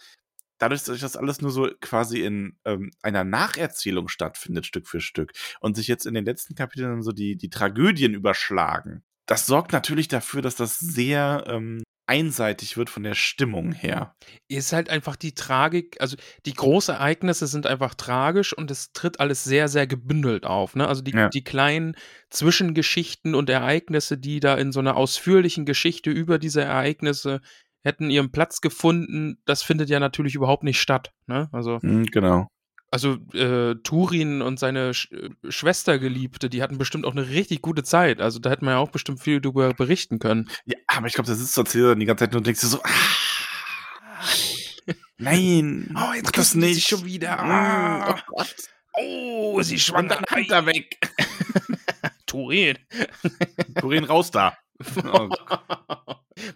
dadurch, dass das alles nur so quasi in ähm, einer Nacherzählung stattfindet, Stück für Stück, und sich jetzt in den letzten Kapiteln so die, die Tragödien überschlagen, das sorgt natürlich dafür, dass das sehr ähm, einseitig wird von der Stimmung her. Ist halt einfach die Tragik, also die Großereignisse sind einfach tragisch und es tritt alles sehr, sehr gebündelt auf. Ne? Also die, Ja. die kleinen Zwischengeschichten und Ereignisse, die da in so einer ausführlichen Geschichte über diese Ereignisse hätten ihren Platz gefunden, das findet ja natürlich überhaupt nicht statt. Ne? Also Hm, genau. Also äh, Turin und seine Sch äh, Schwestergeliebte, die hatten bestimmt auch eine richtig gute Zeit. Also da hätte man ja auch bestimmt viel drüber berichten können. Ja, aber ich glaube, da sitzt Leser dann die ganze Zeit nur und denkst so, ah, nein, Oh, jetzt das nicht. schon wieder. Ah. oh Gott. Oh, sie Nimm schwanger. deine Hand da weg. Turin. Turin, raus da. Oh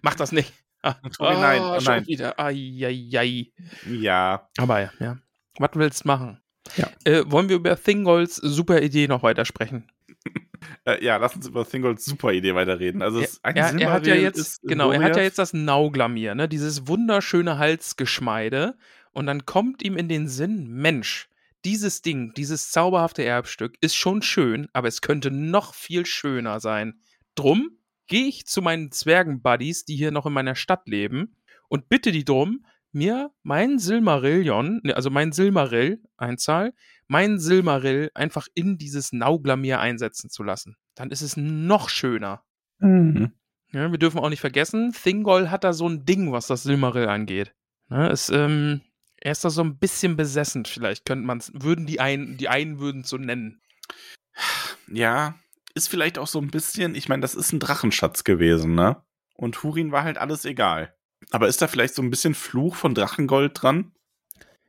Mach das nicht. Ah, Turin, nein, ah, oh schon nein. wieder. Ai, Ja, Aber ja, ja. Was willst du machen? Ja. Äh, wollen wir über Thingolds super Idee noch weitersprechen? äh, ja, lass uns über Thingolds super Idee weiterreden. Also, ein er, er hat ja jetzt, ist genau, er hat ja jetzt das Nauglamir, ne? Dieses wunderschöne Halsgeschmeide. Und dann kommt ihm in den Sinn, Mensch, dieses Ding, dieses zauberhafte Erbstück ist schon schön, aber es könnte noch viel schöner sein. Drum gehe ich zu meinen Zwergen-Buddies, die hier noch in meiner Stadt leben, und bitte die drum, mir mein Silmarillion, ne, also mein Silmarill, Einzahl, mein Silmarill einfach in dieses Nauglamir einsetzen zu lassen. Dann ist es noch schöner. Mhm. Ja, wir dürfen auch nicht vergessen, Thingol hat da so ein Ding, was das Silmaril angeht. Ne, es, ähm, er ist da so ein bisschen besessen, vielleicht könnte man es, würden die einen, die einen würden so nennen. Ja, ist vielleicht auch so ein bisschen, ich meine, das ist ein Drachenschatz gewesen, ne? Und Hurin war halt alles egal. Aber ist da vielleicht so ein bisschen Fluch von Drachengold dran?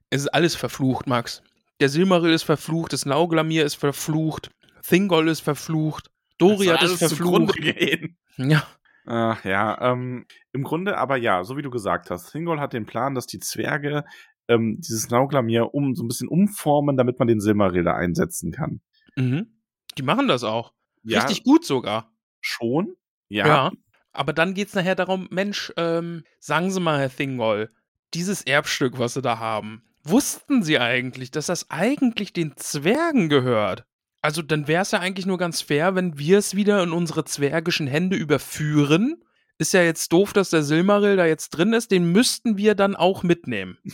Es ist alles verflucht, Max. Der Silmaril ist verflucht, das Nauglamir ist verflucht, Thingol ist verflucht, Doriath Das ist verflucht. Ja, Ach ja, ähm, im Grunde aber ja, so wie du gesagt hast. Thingol hat den Plan, dass die Zwerge ähm, dieses Nauglamir um, so ein bisschen umformen, damit man den Silmaril da einsetzen kann. mhm. die machen das auch. Ja, Richtig gut sogar. schon. Ja. Ja. Aber dann geht es nachher darum, Mensch, ähm, sagen Sie mal, Herr Thingol, dieses Erbstück, was Sie da haben, wussten Sie eigentlich, dass das eigentlich den Zwergen gehört? Also dann wäre es ja eigentlich nur ganz fair, wenn wir es wieder in unsere zwergischen Hände überführen. Ist ja jetzt doof, dass der Silmaril da jetzt drin ist, den müssten wir dann auch mitnehmen.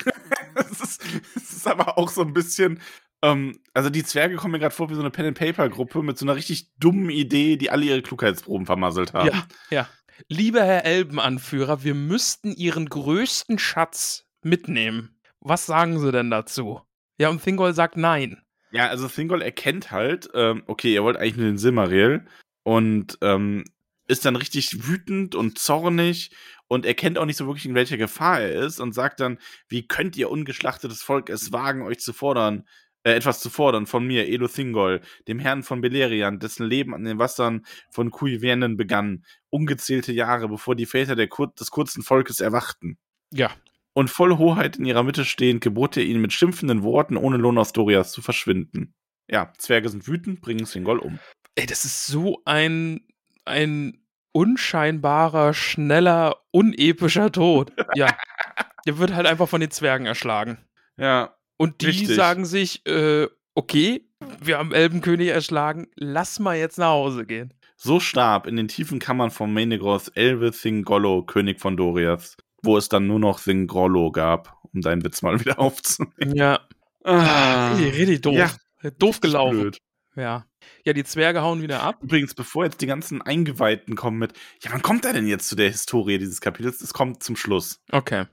Es ist, es ist aber auch so ein bisschen. Ähm, also die Zwerge kommen mir gerade vor wie so eine Pen-and-Paper-Gruppe mit so einer richtig dummen Idee, die alle ihre Klugheitsproben vermasselt haben. Ja, ja. Lieber Herr Elbenanführer, wir müssten Ihren größten Schatz mitnehmen. Was sagen Sie denn dazu? Ja, und Thingol sagt nein. Ja, also Thingol erkennt halt, ähm, okay, ihr wollt eigentlich nur den Silmaril und ähm, ist dann richtig wütend und zornig und erkennt auch nicht so wirklich, in welcher Gefahr er ist und sagt dann, wie könnt ihr ungeschlachtetes Volk es wagen, euch zu fordern, äh, etwas zu fordern von mir, Elo Thingol, dem Herrn von Beleriand, dessen Leben an den Wassern von Kuivenen begann, ungezählte Jahre, bevor die Väter Kur des kurzen Volkes erwachten. Ja. Und voll Hoheit in ihrer Mitte stehend, gebot er ihnen mit schimpfenden Worten ohne Lohn aus Dorias zu verschwinden. Ja, Zwerge sind wütend, bringen Thingol um. Ey, das ist so ein, ein unscheinbarer, schneller, unepischer Tod. Ja. Der wird halt einfach von den Zwergen erschlagen. Ja, Und die Richtig. sagen sich, äh, okay, wir haben Elbenkönig erschlagen, lass mal jetzt nach Hause gehen. so starb in den tiefen Kammern von Menegroth Elve Thingollo, König von Doriath, wo es dann nur noch Thingollo gab, um deinen Witz mal wieder aufzunehmen. Ja. Ah, Richtig, richtig doof. Ja, doof gelaufen. blöd. Ja. Ja, die Zwerge hauen wieder ab. Übrigens, bevor jetzt die ganzen Eingeweihten kommen mit, ja, wann kommt er denn jetzt zu der Historie dieses Kapitels? Es kommt zum Schluss. Okay.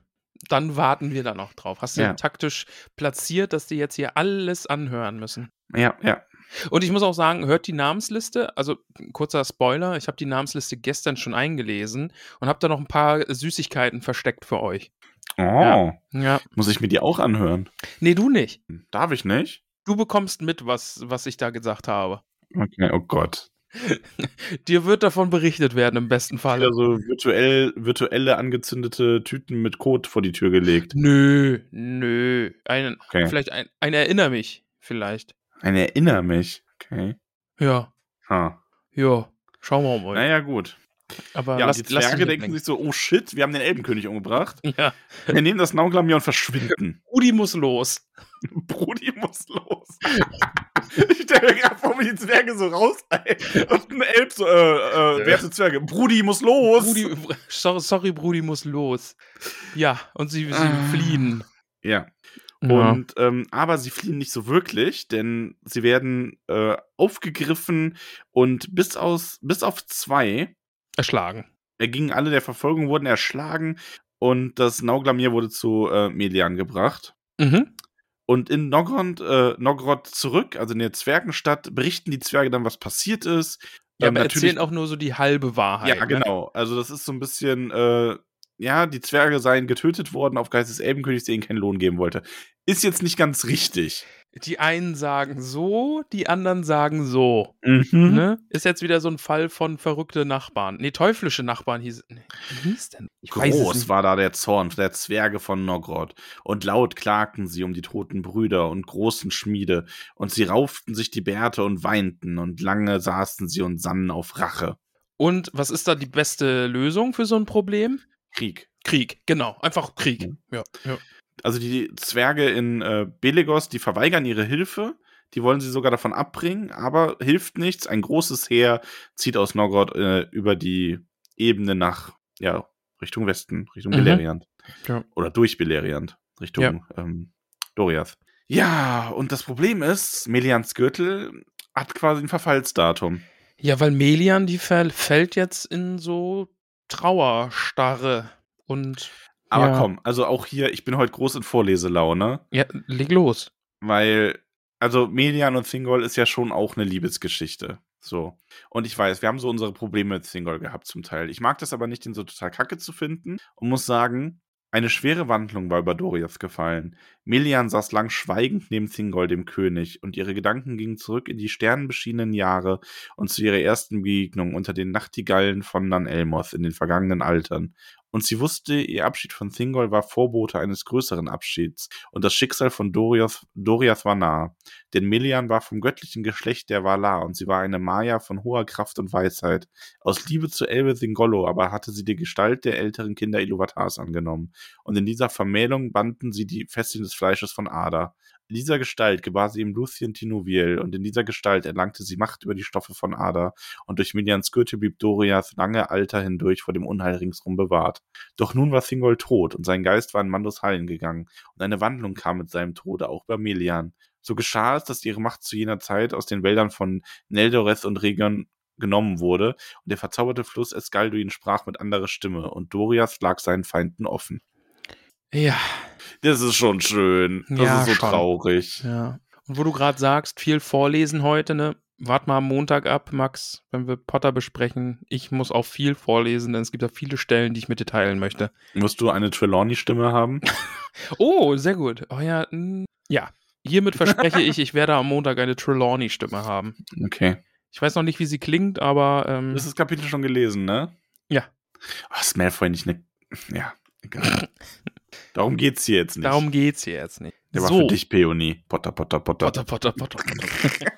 Dann warten wir da noch drauf. Hast du Ja. taktisch platziert, dass die jetzt hier alles anhören müssen? Ja, ja. Und ich muss auch sagen, hört die Namensliste, also kurzer Spoiler, ich habe die Namensliste gestern schon eingelesen und habe da noch ein paar Süßigkeiten versteckt für euch. Oh, Ja. Ja. muss ich mir die auch anhören? Nee, du nicht. Darf ich nicht? Du bekommst mit, was, was ich da gesagt habe. Okay, oh Gott. Dir wird davon berichtet werden, im besten Fall. Also virtuell, virtuelle angezündete Tüten mit Kot vor die Tür gelegt. Nö, nö. Ein, Okay. Vielleicht ein, ein Erinner mich, vielleicht. Ein Erinner mich. Okay. Ja, Ha. ja. Schauen wir mal. Naja, gut. Aber Ja, die Zwerge denken sich so, oh shit, wir haben den Elbenkönig umgebracht. Ja. Wir nehmen das Nauglamier und verschwinden. Udi muss los. Brudi muss los. ich stelle mir gerade vor, wie die Zwerge so rauseilen. Und ein Elb so, äh, äh, wer ist der Zwerge? Brudi muss los. Brudi, sorry, sorry, Brudi muss los. Ja, und sie, sie Ah. fliehen. Ja. Ja. Und ähm, aber sie fliehen nicht so wirklich, denn sie werden äh, aufgegriffen und bis aus bis auf zwei Erschlagen. ergingen alle der Verfolgung, wurden erschlagen und das Nauglamir wurde zu äh, Melian gebracht. Mhm. Und in Nogrod, äh, Nogrod zurück, also in der Zwergenstadt, berichten die Zwerge dann, was passiert ist. Ja, Ähm, aber erzählen auch nur so die halbe Wahrheit. Ja, ne? genau. Also das ist so ein bisschen, äh, ja, die Zwerge seien getötet worden auf Geist des Elbenkönigs, der ihnen keinen Lohn geben wollte. Ist jetzt nicht ganz richtig. Die einen sagen so, die anderen sagen so. Mhm. Ne? Ist jetzt wieder so ein Fall von verrückte Nachbarn. Nee, teuflische Nachbarn hieß. Nee, wie hieß denn? Ich Groß war da der Zorn der Zwerge von Nogrod. Und laut klagten sie um die toten Brüder und großen Schmiede. Und sie rauften sich die Bärte und weinten. Und lange saßen sie und sannen auf Rache. Und was ist da die beste Lösung für so ein Problem? Krieg. Krieg, genau. Einfach Krieg. Mhm. Ja, ja. Also die Zwerge in äh, Belegos, die verweigern ihre Hilfe. Die wollen sie sogar davon abbringen, aber hilft nichts. Ein großes Heer zieht aus Nogrod äh, über die Ebene nach, ja, Richtung Westen, Richtung Mhm. Beleriand. Ja. Oder durch Beleriand, Richtung ähm, Doriath. Ja, und das Problem ist, Melians Gürtel hat quasi ein Verfallsdatum. Ja, weil Melian, die fäll- fällt jetzt in so Trauerstarre. Und Aber Ja. komm, also auch hier, ich bin heute groß in Vorleselaune. ja, leg los. Weil, also Melian und Thingol ist ja schon auch eine Liebesgeschichte. So. Und ich weiß, wir haben so unsere Probleme mit Thingol gehabt zum Teil. Ich mag das aber nicht, den so total kacke zu finden und muss sagen, eine schwere Wandlung war über Doriath gefallen. Melian saß lang schweigend neben Thingol, dem König, und ihre Gedanken gingen zurück in die sternenbeschienenen Jahre und zu ihrer ersten Begegnung unter den Nachtigallen von Nan Elmoth in den vergangenen Altern. Und sie wusste, ihr Abschied von Thingol war Vorbote eines größeren Abschieds, und das Schicksal von Doriath, Doriath war nah. Denn Melian war vom göttlichen Geschlecht der Valar und sie war eine Maya von hoher Kraft und Weisheit. Aus Liebe zu Elbe Thingollo aber hatte sie die Gestalt der älteren Kinder Iluvatars angenommen. Und in dieser Vermählung banden sie die Fesseln des Fleisches von Ada. In dieser Gestalt gebar sie ihm Lucien Tinuviel und in dieser Gestalt erlangte sie Macht über die Stoffe von Ada und durch Melians Gürtel blieb Doriath lange Alter hindurch vor dem Unheil ringsrum bewahrt. Doch nun war Thingol tot und sein Geist war in Mandos Hallen gegangen und eine Wandlung kam mit seinem Tode auch bei Melian. So geschah es, dass ihre Macht zu jener Zeit aus den Wäldern von Neldoreth und Region genommen wurde und der verzauberte Fluss Escalduin sprach mit anderer Stimme und Doriath lag seinen Feinden offen. Ja, Das ist schon schön. Das Ja, ist so schon. traurig. ja. Und wo du gerade sagst, viel vorlesen heute, ne? Wart mal am Montag ab, Max, wenn wir Potter besprechen. Ich muss auch viel vorlesen, denn es gibt da viele Stellen, die ich mit dir teilen möchte. Musst du eine Trelawney-Stimme haben? Oh, sehr gut. Oh ja, ja. Hiermit verspreche ich, ich werde am Montag eine Trelawney-Stimme haben. Okay. Ich weiß noch nicht, wie sie klingt, aber ähm, Du hast das Kapitel schon gelesen, ne? Ja. Ach, ist Malfoy nicht eine. Ja, egal. Darum geht's hier jetzt nicht. darum geht's hier jetzt nicht. Der war so. für dich Peony. Potter, Potter, Potter. Potter, Potter, Potter, Potter.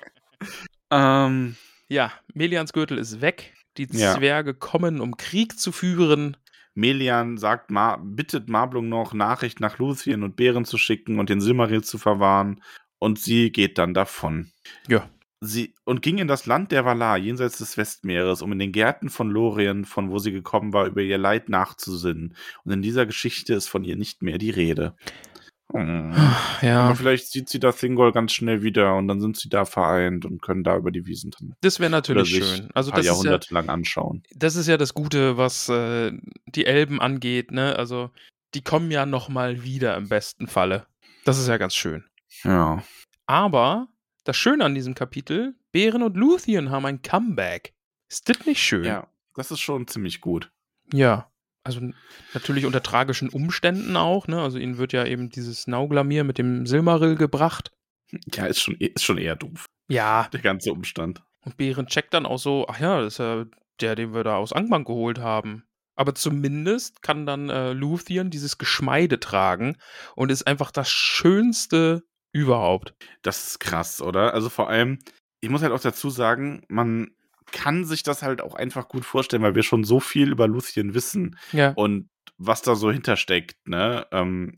Ähm, ja, Melians Gürtel ist weg. Die Ja. Zwerge kommen, um Krieg zu führen. Melian sagt, Ma bittet Marblung noch, Nachricht nach Luthien und Bären zu schicken und den Silmaril zu verwahren. Und sie geht dann davon. Ja. Sie und ging in das Land der Valar, jenseits des Westmeeres, um in den Gärten von Lorien, von wo sie gekommen war, über ihr Leid nachzusinnen. Und in dieser Geschichte ist von ihr nicht mehr die Rede. Hm. Ja, Aber vielleicht sieht sie da Thingol ganz schnell wieder und dann sind sie da vereint und können da über die Wiesen dann das wäre natürlich schön. Also das ist, ja, Jahrhunderte lang anschauen. das ist ja das Gute, was äh, die Elben angeht. Ne? Also die kommen ja noch mal wieder im besten Falle. Das ist ja ganz schön. Ja. Aber das Schöne an diesem Kapitel, Bären und Luthien haben ein Comeback. Ist das nicht schön? Ja, das ist schon ziemlich gut. Ja. Also natürlich unter tragischen Umständen auch, ne? Also ihnen wird ja eben dieses Nauglamir mit dem Silmaril gebracht. Ja, ist schon, ist schon eher doof, Ja. der ganze Umstand. Und Bären checkt dann auch so, ach ja, das ist ja der, den wir da aus Angbank geholt haben. Aber zumindest kann dann äh, Luthien dieses Geschmeide tragen und ist einfach das Schönste überhaupt. Das ist krass, oder? Also vor allem, ich muss halt auch dazu sagen, man kann sich das halt auch einfach gut vorstellen, weil wir schon so viel über Lucien wissen Ja. und was da so hintersteckt, ne? Ähm,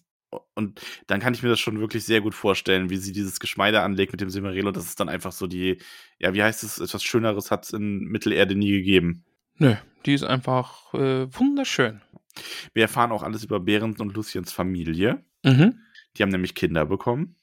und dann kann ich mir das schon wirklich sehr gut vorstellen, wie sie dieses Geschmeide anlegt mit dem Silmaril dass es dann einfach so die, ja, wie heißt es, etwas Schöneres hat es in Mittelerde nie gegeben. Nö, die ist einfach äh, wunderschön. Wir erfahren auch alles über Behrens und Luciens Familie. Mhm. Die haben nämlich Kinder bekommen.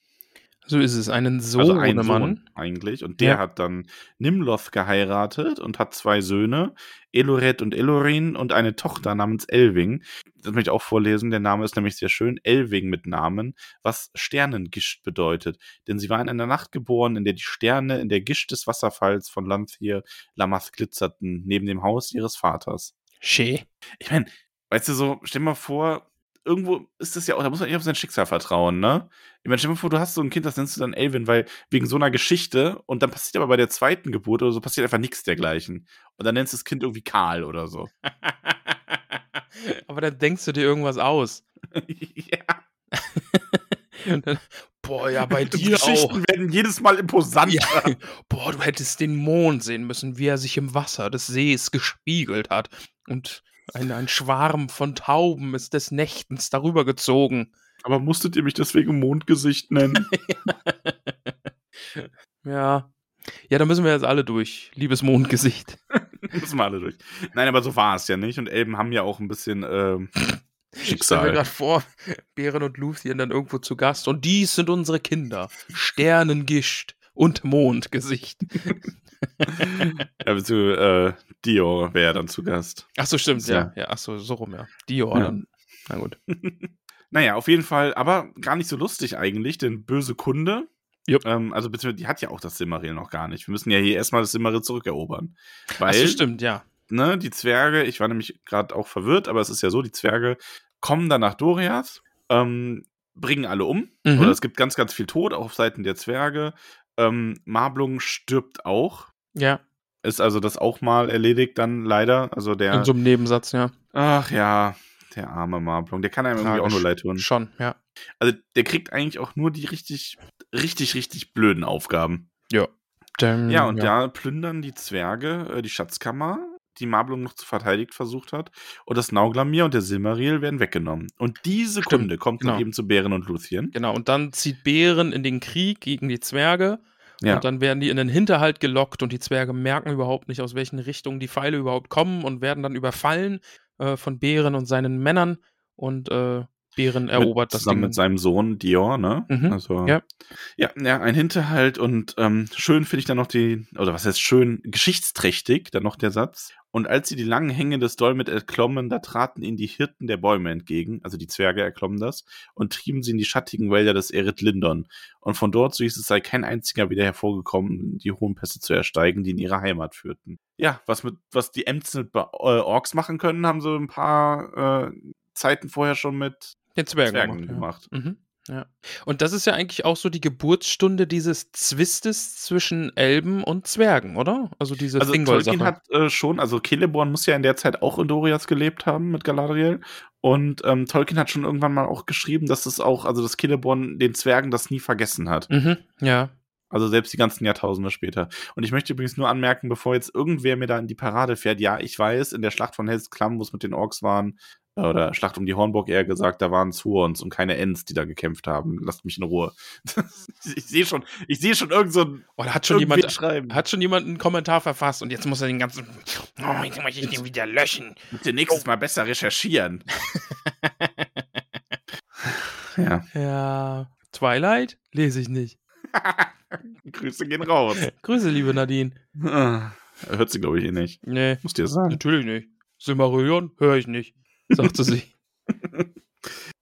So ist es. Einen Also einen Sohnemann. Sohn eigentlich. Und der Ja. hat dann Nimloth geheiratet und hat zwei Söhne, Elored und Elorin, und eine Tochter namens Elwing. Das möchte ich auch vorlesen. Der Name ist nämlich sehr schön. Elwing mit Namen, was Sternengischt bedeutet. Denn sie war in einer Nacht geboren, in der die Sterne in der Gischt des Wasserfalls von Lanthir Lamath glitzerten, neben dem Haus ihres Vaters. Schee. Ich meine, weißt du so, stell mal vor, irgendwo ist das ja auch, da muss man nicht auf sein Schicksal vertrauen, ne? Ich meine, stell dir vor, du hast so ein Kind, das nennst du dann Elvin, weil wegen so einer Geschichte und dann passiert aber bei der zweiten Geburt oder so passiert einfach nichts dergleichen. Und dann nennst du das Kind irgendwie Karl oder so. Aber dann denkst du dir irgendwas aus. ja. Dann, boah, ja, bei dir auch. Geschichten werden jedes Mal imposanter. Ja. Boah, du hättest den Mond sehen müssen, wie er sich im Wasser des Sees gespiegelt hat. Und ein, ein Schwarm von Tauben ist des Nächtens darüber gezogen. Aber musstet ihr mich deswegen Mondgesicht nennen? Ja. Ja, da müssen wir jetzt alle durch. Liebes Mondgesicht. Müssen wir alle durch. Nein, aber so war es ja nicht. Und Elben haben ja auch ein bisschen ähm, Ich stelle mir Schicksal. gerade vor, Bären und Luthien dann irgendwo zu Gast. Und dies sind unsere Kinder. Sternengischt und Mondgesicht. Ja, beziehungsweise, äh, Dio wäre dann zu Gast. Ach so, stimmt, Ja. ja. ja. Ach so, so rum, ja. Dior Ja. dann. Na gut. Naja, auf jeden Fall, aber gar nicht so lustig eigentlich, denn böse Kunde. Jupp. Ähm, also, beziehungsweise, die hat ja auch das Silmaril noch gar nicht. Wir müssen ja hier erstmal das Silmaril zurückerobern. Weil, Ach so, stimmt, ja. ne, die Zwerge, ich war nämlich gerade auch verwirrt, aber es ist ja so, die Zwerge kommen dann nach Doriath, ähm, bringen alle um. Mhm. Oder es gibt ganz, ganz viel Tod, auch auf Seiten der Zwerge. Ähm, Marblung stirbt auch. Ja, Ist also das auch mal erledigt dann leider. Also der. in so einem Nebensatz, ja. ach ja, der arme Marblung. Der kann einem irgendwie auch Tragisch. nur leid tun. Schon, ja. Also der kriegt eigentlich auch nur die richtig, richtig, richtig blöden Aufgaben. Dann, Ja, und ja. plündern die Zwerge äh, die Schatzkammer, die Marblung noch zu verteidigt versucht hat. Und das Nauglamir und der Silmaril werden weggenommen. Und diese Stimmt, Kunde kommt dann genau. eben zu Bären und Luthien. Genau, und dann zieht Bären in den Krieg gegen die Zwerge. Ja. Und dann werden die in den Hinterhalt gelockt und die Zwerge merken überhaupt nicht, aus welchen Richtungen die Pfeile überhaupt kommen und werden dann überfallen äh, von Bären und seinen Männern. Und äh, Bären erobert mit, das zusammen Ding. mit seinem Sohn Dior, ne? Mhm, Also, ja. ja. Ja, ein Hinterhalt und ähm, schön finde ich dann noch die, oder was heißt schön, geschichtsträchtig, dann noch der Satz. Und als sie die langen Hänge des Dolmet erklommen, da traten ihnen die Hirten der Bäume entgegen, also die Zwerge erklommen das, und trieben sie in die schattigen Wälder des Erit Lindon. Und von dort, so hieß es, sei kein einziger wieder hervorgekommen, die hohen Pässe zu ersteigen, die in ihre Heimat führten. Ja, was mit, was die Emts mit äh, Orks machen können, haben sie ein paar äh, Zeiten vorher schon mit Den Zwergen, Zwergen gemacht. gemacht. Mhm. Ja. Und das ist ja eigentlich auch so die Geburtsstunde dieses Zwistes zwischen Elben und Zwergen, oder? Also diese Also. Tolkien hat äh, schon, also Celeborn muss ja in der Zeit auch in Doriath gelebt haben mit Galadriel. Und ähm, Tolkien hat schon irgendwann mal auch geschrieben, dass es auch, also dass Celeborn den Zwergen das nie vergessen hat. Mhm, ja. Also selbst die ganzen Jahrtausende später. Und ich möchte übrigens nur anmerken, bevor jetzt irgendwer mir da in die Parade fährt, ja, ich weiß, in der Schlacht von Hells Klamm, wo es mit den Orks waren, oder Schlacht um die Hornburg eher gesagt, da waren Swans und keine Ents, die da gekämpft haben. Lasst mich in Ruhe. ich sehe schon, ich sehe schon irgend so ein Oh, da hat schon jemand, schreiben. hat schon jemand einen Kommentar verfasst und jetzt muss er den ganzen. Oh, jetzt muss ich den wieder löschen. Bitte nächstes Mal besser recherchieren. ja. Ja. Twilight? Lese ich nicht. Grüße gehen raus. Grüße, liebe Nadine. Ah, Hört sie, glaube ich, eh nicht. Nee, Muss dir sagen. natürlich nicht. Silmarillion? Höre ich nicht. Sagte sie.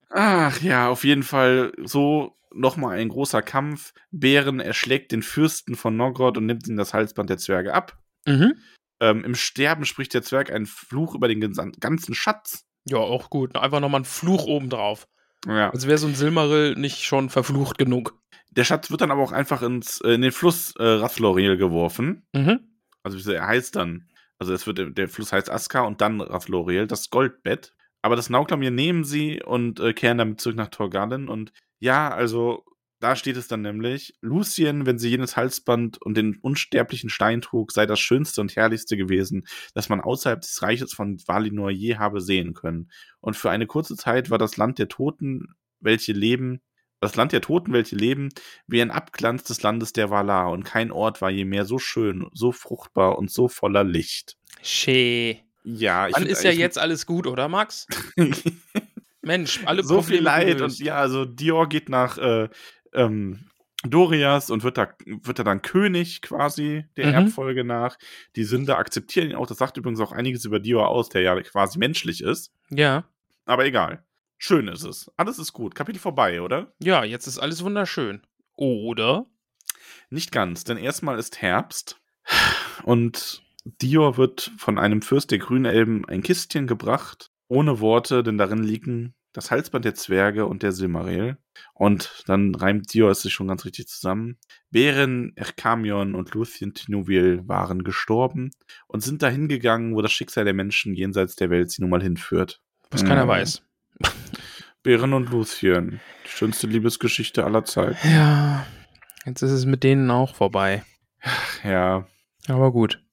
Ach ja, auf jeden Fall so nochmal ein großer Kampf. Bären erschlägt den Fürsten von Nogrod und nimmt ihm das Halsband der Zwerge ab. Mhm. Ähm, Im Sterben spricht der Zwerg einen Fluch über den ganzen Schatz. Ja, auch gut. Einfach nochmal ein Fluch obendrauf. Ja. Als wäre so ein Silmarill nicht schon verflucht genug. Der Schatz wird dann aber auch einfach ins, äh, in den Fluss äh, Rathloril geworfen. Mhm. Also er heißt dann, also es wird, der Fluss heißt Aska und dann Rathloril, das Goldbett. Aber das Nauglamir nehmen sie und äh, kehren damit zurück nach Torgalen. Und ja, also da steht es dann nämlich, Lucien, wenn sie jenes Halsband und den unsterblichen Stein trug, sei das Schönste und Herrlichste gewesen, das man außerhalb des Reiches von Valinor je habe sehen können. Und für eine kurze Zeit war das Land der Toten, welche leben, das Land der Toten, welche leben, wie ein Abglanz des Landes der Valar, und kein Ort war je mehr so schön, so fruchtbar und so voller Licht. Schee. Ja, ich Dann ist ja jetzt alles gut, oder Max? Mensch, alle so viel Probleme Leid gelöst. und ja, also Dior geht nach äh, ähm, Dorias und wird da, wird da dann König quasi der Mhm. Erbfolge nach. Die Sünder akzeptieren ihn auch. Das sagt übrigens auch einiges über Dior aus, der ja quasi menschlich ist. Ja, Aber egal. Schön ist es. Alles ist gut. Kapitel vorbei, oder? ja, jetzt ist alles wunderschön. Oder? Nicht ganz, denn erstmal ist Herbst und Dior wird von einem Fürst der Grünelben ein Kistchen gebracht, ohne Worte, denn darin liegen das Halsband der Zwerge und der Silmaril. Und dann reimt Dior es sich schon ganz richtig zusammen. Beren, Erkamion und Luthien Tinuvil waren gestorben und sind dahin gegangen, wo das Schicksal der Menschen jenseits der Welt sie nun mal hinführt. Was keiner Mhm. weiß. Beren und Luthien, die schönste Liebesgeschichte aller Zeiten. Ja, jetzt ist es mit denen auch vorbei. Ja, Aber gut.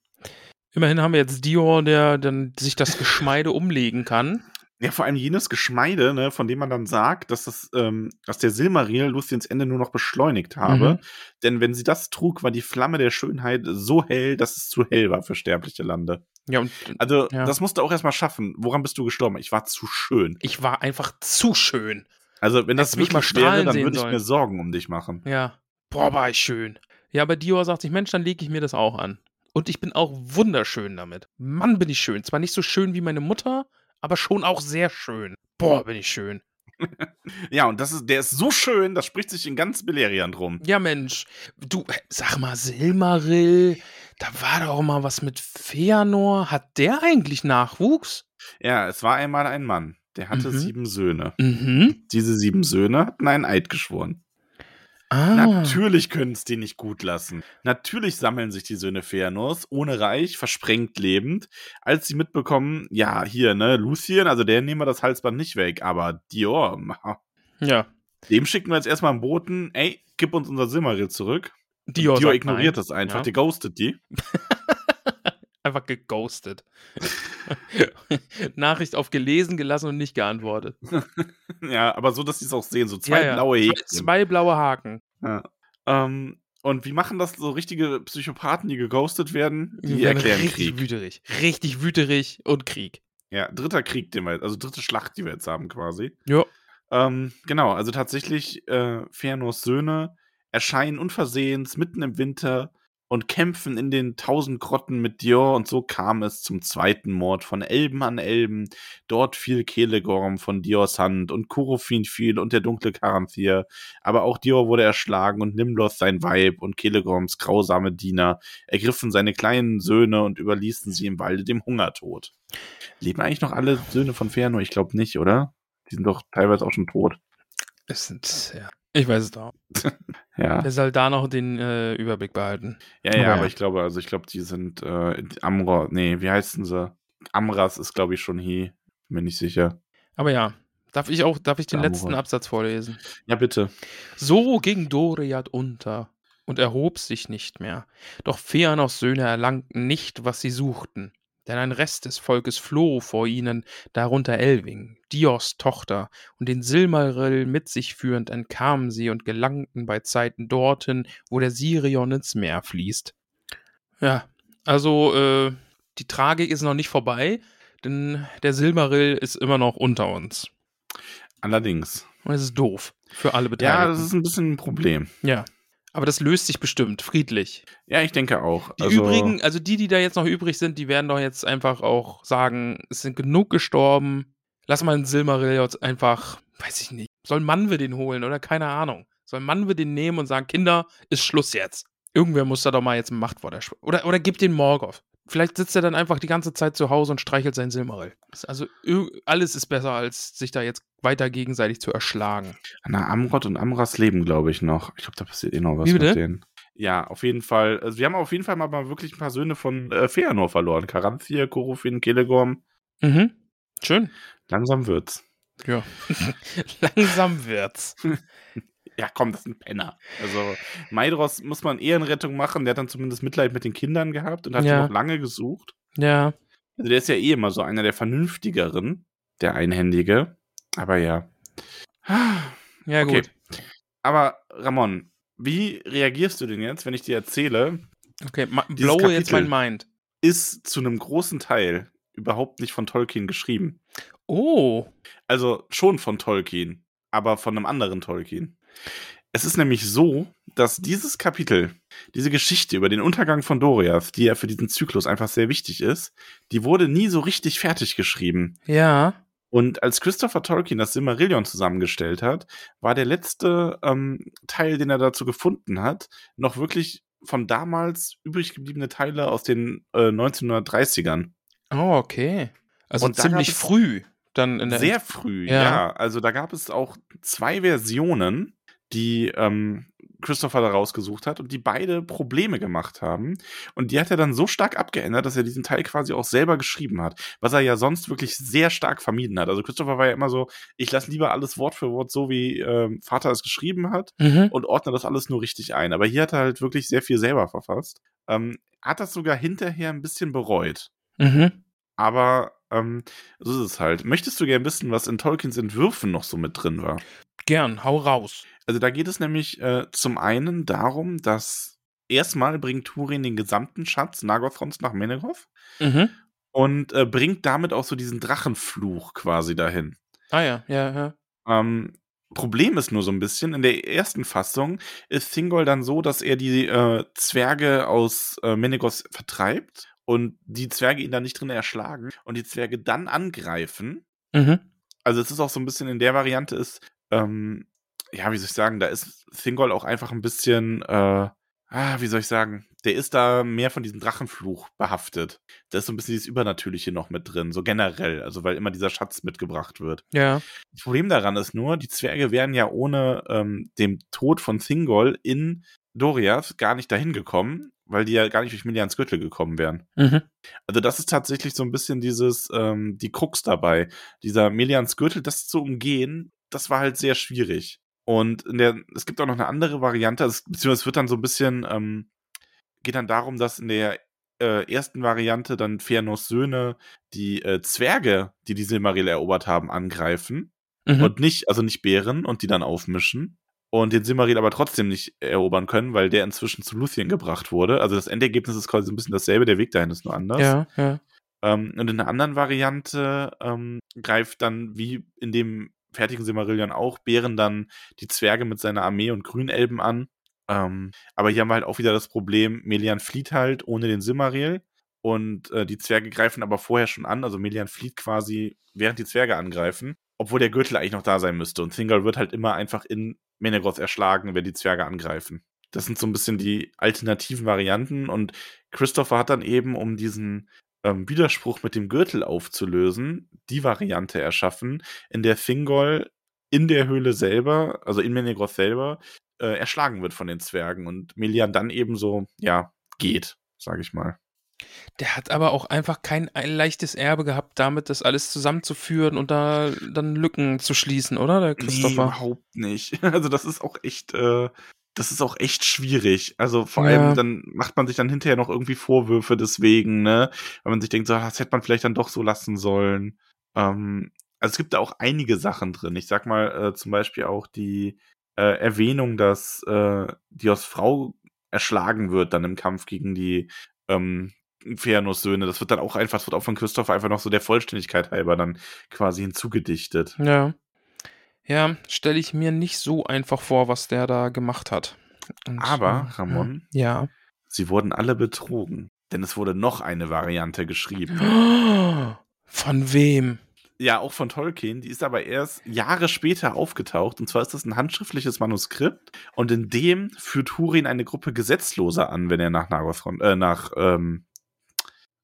Immerhin haben wir jetzt Dior, der dann sich das Geschmeide umlegen kann. Ja, vor allem jenes Geschmeide, ne, von dem man dann sagt, dass, das, ähm, dass der Silmaril Luciens Ende nur noch beschleunigt habe. Mhm. Denn wenn sie das trug, war die Flamme der Schönheit so hell, dass es zu hell war für sterbliche Lande. Ja, und Also, Ja. das musst du auch erstmal schaffen. Woran bist du gestorben? Ich war zu schön. ich war einfach zu schön. Also, wenn das Hättest mich mal wirklich wäre, dann würde ich sollen. mir Sorgen um dich machen. Ja. Boah, war ich schön. Ja, aber Dior sagt sich, Mensch, dann lege ich mir das auch an. Und ich bin auch wunderschön damit. Mann, bin ich schön. Zwar nicht so schön wie meine Mutter, aber schon auch sehr schön. Boah, bin ich schön. Ja, und das ist, der ist so schön, das spricht sich in ganz Beleriand drum. Ja, Mensch. Du, sag mal, Silmaril, da war doch mal was mit Feanor. Hat der eigentlich Nachwuchs? Ja, es war einmal ein Mann, der hatte Mhm. sieben Söhne. Mhm. Diese sieben Söhne hatten einen Eid geschworen. Ah. Natürlich können es die nicht gut lassen. Natürlich sammeln sich die Söhne Feanors ohne Reich, versprengt lebend, als sie mitbekommen, ja, hier, ne, Lucien, also der nehmen wir das Halsband nicht weg, aber Dior, Ja. dem schicken wir jetzt erstmal einen Boten, ey, gib uns unser Silmaril zurück. Dior, Dior ignoriert nein. das einfach, Ja. die ghostet die. Einfach geghostet. Nachricht auf gelesen, gelassen und nicht geantwortet. ja, aber so, dass sie es auch sehen, so zwei Ja, ja. blaue Häkchen. zwei blaue Haken. Ja. Ähm, und wie machen das so richtige Psychopathen, die geghostet werden? Die werden erklären richtig Krieg. wüterig. Richtig wüterig und Krieg. Ja, dritter Krieg, den wir, also dritte Schlacht, die wir jetzt haben quasi. Ja. Ähm, genau, also tatsächlich, äh, Fëanors Söhne erscheinen unversehens mitten im Winter und kämpfen in den tausend Grotten mit Dior und so kam es zum zweiten Mord von Elben an Elben. Dort fiel Kelegorm von Diors Hand und Kurofin fiel und der dunkle Karanthir. Aber auch Dior wurde erschlagen und Nimloth sein Weib und Kelegorms grausame Diener ergriffen seine kleinen Söhne und überließen sie im Walde dem Hungertod. Leben eigentlich noch alle Söhne von Fëanor? Ich glaube nicht, oder? Die sind doch teilweise auch schon tot. Es sind, ja. Ich weiß es doch. Ja, Der soll da noch den äh, Überblick behalten. ja, ja, Aber aber ja. ich glaube, also ich glaube, die sind äh, Amra, nee, wie heißen sie? Amras ist, glaube ich, schon hier. Bin mir nicht sicher. Aber ja, darf ich auch, darf ich den Samurai. letzten Absatz vorlesen? Ja, bitte. So ging Doriath unter und erhob sich nicht mehr. Doch Feanors Söhne erlangten nicht, was sie suchten. Denn ein Rest des Volkes floh vor ihnen, darunter Elwing, Dios Tochter, und den Silmaril mit sich führend entkamen sie und gelangten bei Zeiten dorthin, wo der Sirion ins Meer fließt. Ja, also äh, die Tragik ist noch nicht vorbei, denn der Silmaril ist immer noch unter uns. Allerdings. Und es ist doof für alle Beteiligten. Ja, das ist ein bisschen ein Problem. Ja. Aber das löst sich bestimmt, friedlich. Ja, ich denke auch. Die also, übrigen, also die, die da jetzt noch übrig sind, die werden doch jetzt einfach auch sagen, es sind genug gestorben. Lass mal einen Silmaril jetzt einfach, weiß ich nicht. Soll Manwe den holen oder keine Ahnung. Soll Manwe den nehmen und sagen, Kinder, ist Schluss jetzt. Irgendwer muss da doch mal jetzt ein Machtwort erschwören. Oder, oder gib den Morgoth. Vielleicht sitzt er dann einfach die ganze Zeit zu Hause und streichelt sein Silmaril. Also alles ist besser, als sich da jetzt weiter gegenseitig zu erschlagen. Na, Amrod und Amras leben, glaube ich, noch. Ich glaube, da passiert eh noch was Wie bitte? mit denen. Ja, auf jeden Fall. Also wir haben auf jeden Fall mal, mal wirklich ein paar Söhne von äh, Feanor verloren. Karanthir, Korofin, Kelegorm. Mhm. Schön. Langsam wird's. Ja. Langsam wird's. ja komm, das sind Penner. Also Maedros muss man Ehrenrettung machen, der hat dann zumindest Mitleid mit den Kindern gehabt und hat Ja. noch lange gesucht. Ja. Also der ist ja eh immer so einer der vernünftigeren, der Einhändige. Aber ja. Ja, Okay. gut. Aber Ramon, wie reagierst du denn jetzt, wenn ich dir erzähle, Okay, Dieses blowe jetzt Kapitel. mein Mind. ist zu einem großen Teil überhaupt nicht von Tolkien geschrieben? Oh. Also schon von Tolkien, aber von einem anderen Tolkien. Es ist nämlich so, dass dieses Kapitel, diese Geschichte über den Untergang von Doriath, die ja für diesen Zyklus einfach sehr wichtig ist, die wurde nie so richtig fertig geschrieben. Ja. Und als Christopher Tolkien das Silmarillion zusammengestellt hat, war der letzte ähm, Teil, den er dazu gefunden hat, noch wirklich von damals übrig gebliebene Teile aus den äh, 1930ern. Oh, okay. Also Und ziemlich früh dann in der Sehr früh, Ja. ja. Also da gab es auch zwei Versionen, die ähm, Christopher da rausgesucht hat und die beide Probleme gemacht haben. Und die hat er dann so stark abgeändert, dass er diesen Teil quasi auch selber geschrieben hat, was er ja sonst wirklich sehr stark vermieden hat. Also Christopher war ja immer so, ich lasse lieber alles Wort für Wort so, wie ähm, Vater es geschrieben hat Mhm. und ordne das alles nur richtig ein. Aber hier hat er halt wirklich sehr viel selber verfasst. Ähm, hat das sogar hinterher ein bisschen bereut. Mhm. Aber ähm, so ist es halt. Möchtest du gern wissen, was in Tolkiens Entwürfen noch so mit drin war? Gern, hau raus. Also da geht es nämlich äh, zum einen darum, dass erstmal bringt Turin den gesamten Schatz Nagothrons nach Menegoth Mhm. und äh, bringt damit auch so diesen Drachenfluch quasi dahin. Ah ja, ja, ja. Ähm, Problem ist nur so ein bisschen, in der ersten Fassung ist Thingol dann so, dass er die äh, Zwerge aus äh, Menegoth vertreibt und die Zwerge ihn dann nicht drin erschlagen und die Zwerge dann angreifen Mhm. also es ist auch so ein bisschen in der Variante ist, ähm, ja, wie soll ich sagen, da ist Thingol auch einfach ein bisschen, äh, ah, wie soll ich sagen, der ist da mehr von diesem Drachenfluch behaftet. Da ist so ein bisschen dieses Übernatürliche noch mit drin, so generell, also weil immer dieser Schatz mitgebracht wird. Ja. Das Problem daran ist nur, die Zwerge wären ja ohne ähm, dem Tod von Thingol in Doriath gar nicht dahin gekommen, weil die ja gar nicht durch Milians Gürtel gekommen wären. Mhm. Also das ist tatsächlich so ein bisschen dieses, ähm, die Krux dabei. Dieser Melians Gürtel, das zu umgehen, das war halt sehr schwierig. Und in der, es gibt auch noch eine andere Variante, also, es- beziehungsweise es wird dann so ein bisschen, ähm, geht dann darum, dass in der äh, ersten Variante dann Fëanors Söhne die äh, Zwerge, die die Silmaril erobert haben, angreifen Mhm. und nicht, also nicht Bären und die dann aufmischen und den Silmaril aber trotzdem nicht erobern können, weil der inzwischen zu Luthien gebracht wurde. Also das Endergebnis ist quasi so ein bisschen dasselbe, der Weg dahin ist nur anders. ja, ja. Ähm, und in einer anderen Variante ähm, greift dann, wie in dem fertigen Silmarillion auch, Bären dann die Zwerge mit seiner Armee und Grünelben an. Ähm, aber hier haben wir halt auch wieder das Problem, Melian flieht halt ohne den Silmaril und äh, die Zwerge greifen aber vorher schon an, also Melian flieht quasi, während die Zwerge angreifen, obwohl der Gürtel eigentlich noch da sein müsste. Und Thingol wird halt immer einfach in Menegoth erschlagen, wenn die Zwerge angreifen. Das sind so ein bisschen die alternativen Varianten und Christopher hat dann eben, um diesen ähm, Widerspruch mit dem Gürtel aufzulösen, die Variante erschaffen, in der Thingol in der Höhle selber, also in Menegoth selber, äh, erschlagen wird von den Zwergen und Melian dann eben so, ja, geht, sage ich mal. Der hat aber auch einfach kein ein leichtes Erbe gehabt, damit das alles zusammenzuführen und da dann Lücken zu schließen, oder, der Nee, Christopher? überhaupt nicht. Also das ist auch echt, äh, das ist auch echt schwierig. Also vor Ja. allem, dann macht man sich dann hinterher noch irgendwie Vorwürfe deswegen, ne? Weil man sich denkt, so, das hätte man vielleicht dann doch so lassen sollen. Ähm, also es gibt da auch einige Sachen drin. Ich sag mal äh, zum Beispiel auch die äh, Erwähnung, dass äh, Dios Frau erschlagen wird dann im Kampf gegen die ähm, Fëanors Söhne. Das wird dann auch einfach, das wird auch von Christopher einfach noch so der Vollständigkeit halber dann quasi hinzugedichtet. Ja. Ja, stelle ich mir nicht so einfach vor, was der da gemacht hat. Und, Aber, äh, Ramon, Ja. Sie wurden alle betrogen, denn es wurde noch eine Variante geschrieben. Von wem? Ja, auch von Tolkien, die ist aber erst Jahre später aufgetaucht. Und zwar ist das ein handschriftliches Manuskript. Und in dem führt Hurin eine Gruppe Gesetzloser an, wenn er nach Nagothron, äh, nach, ähm,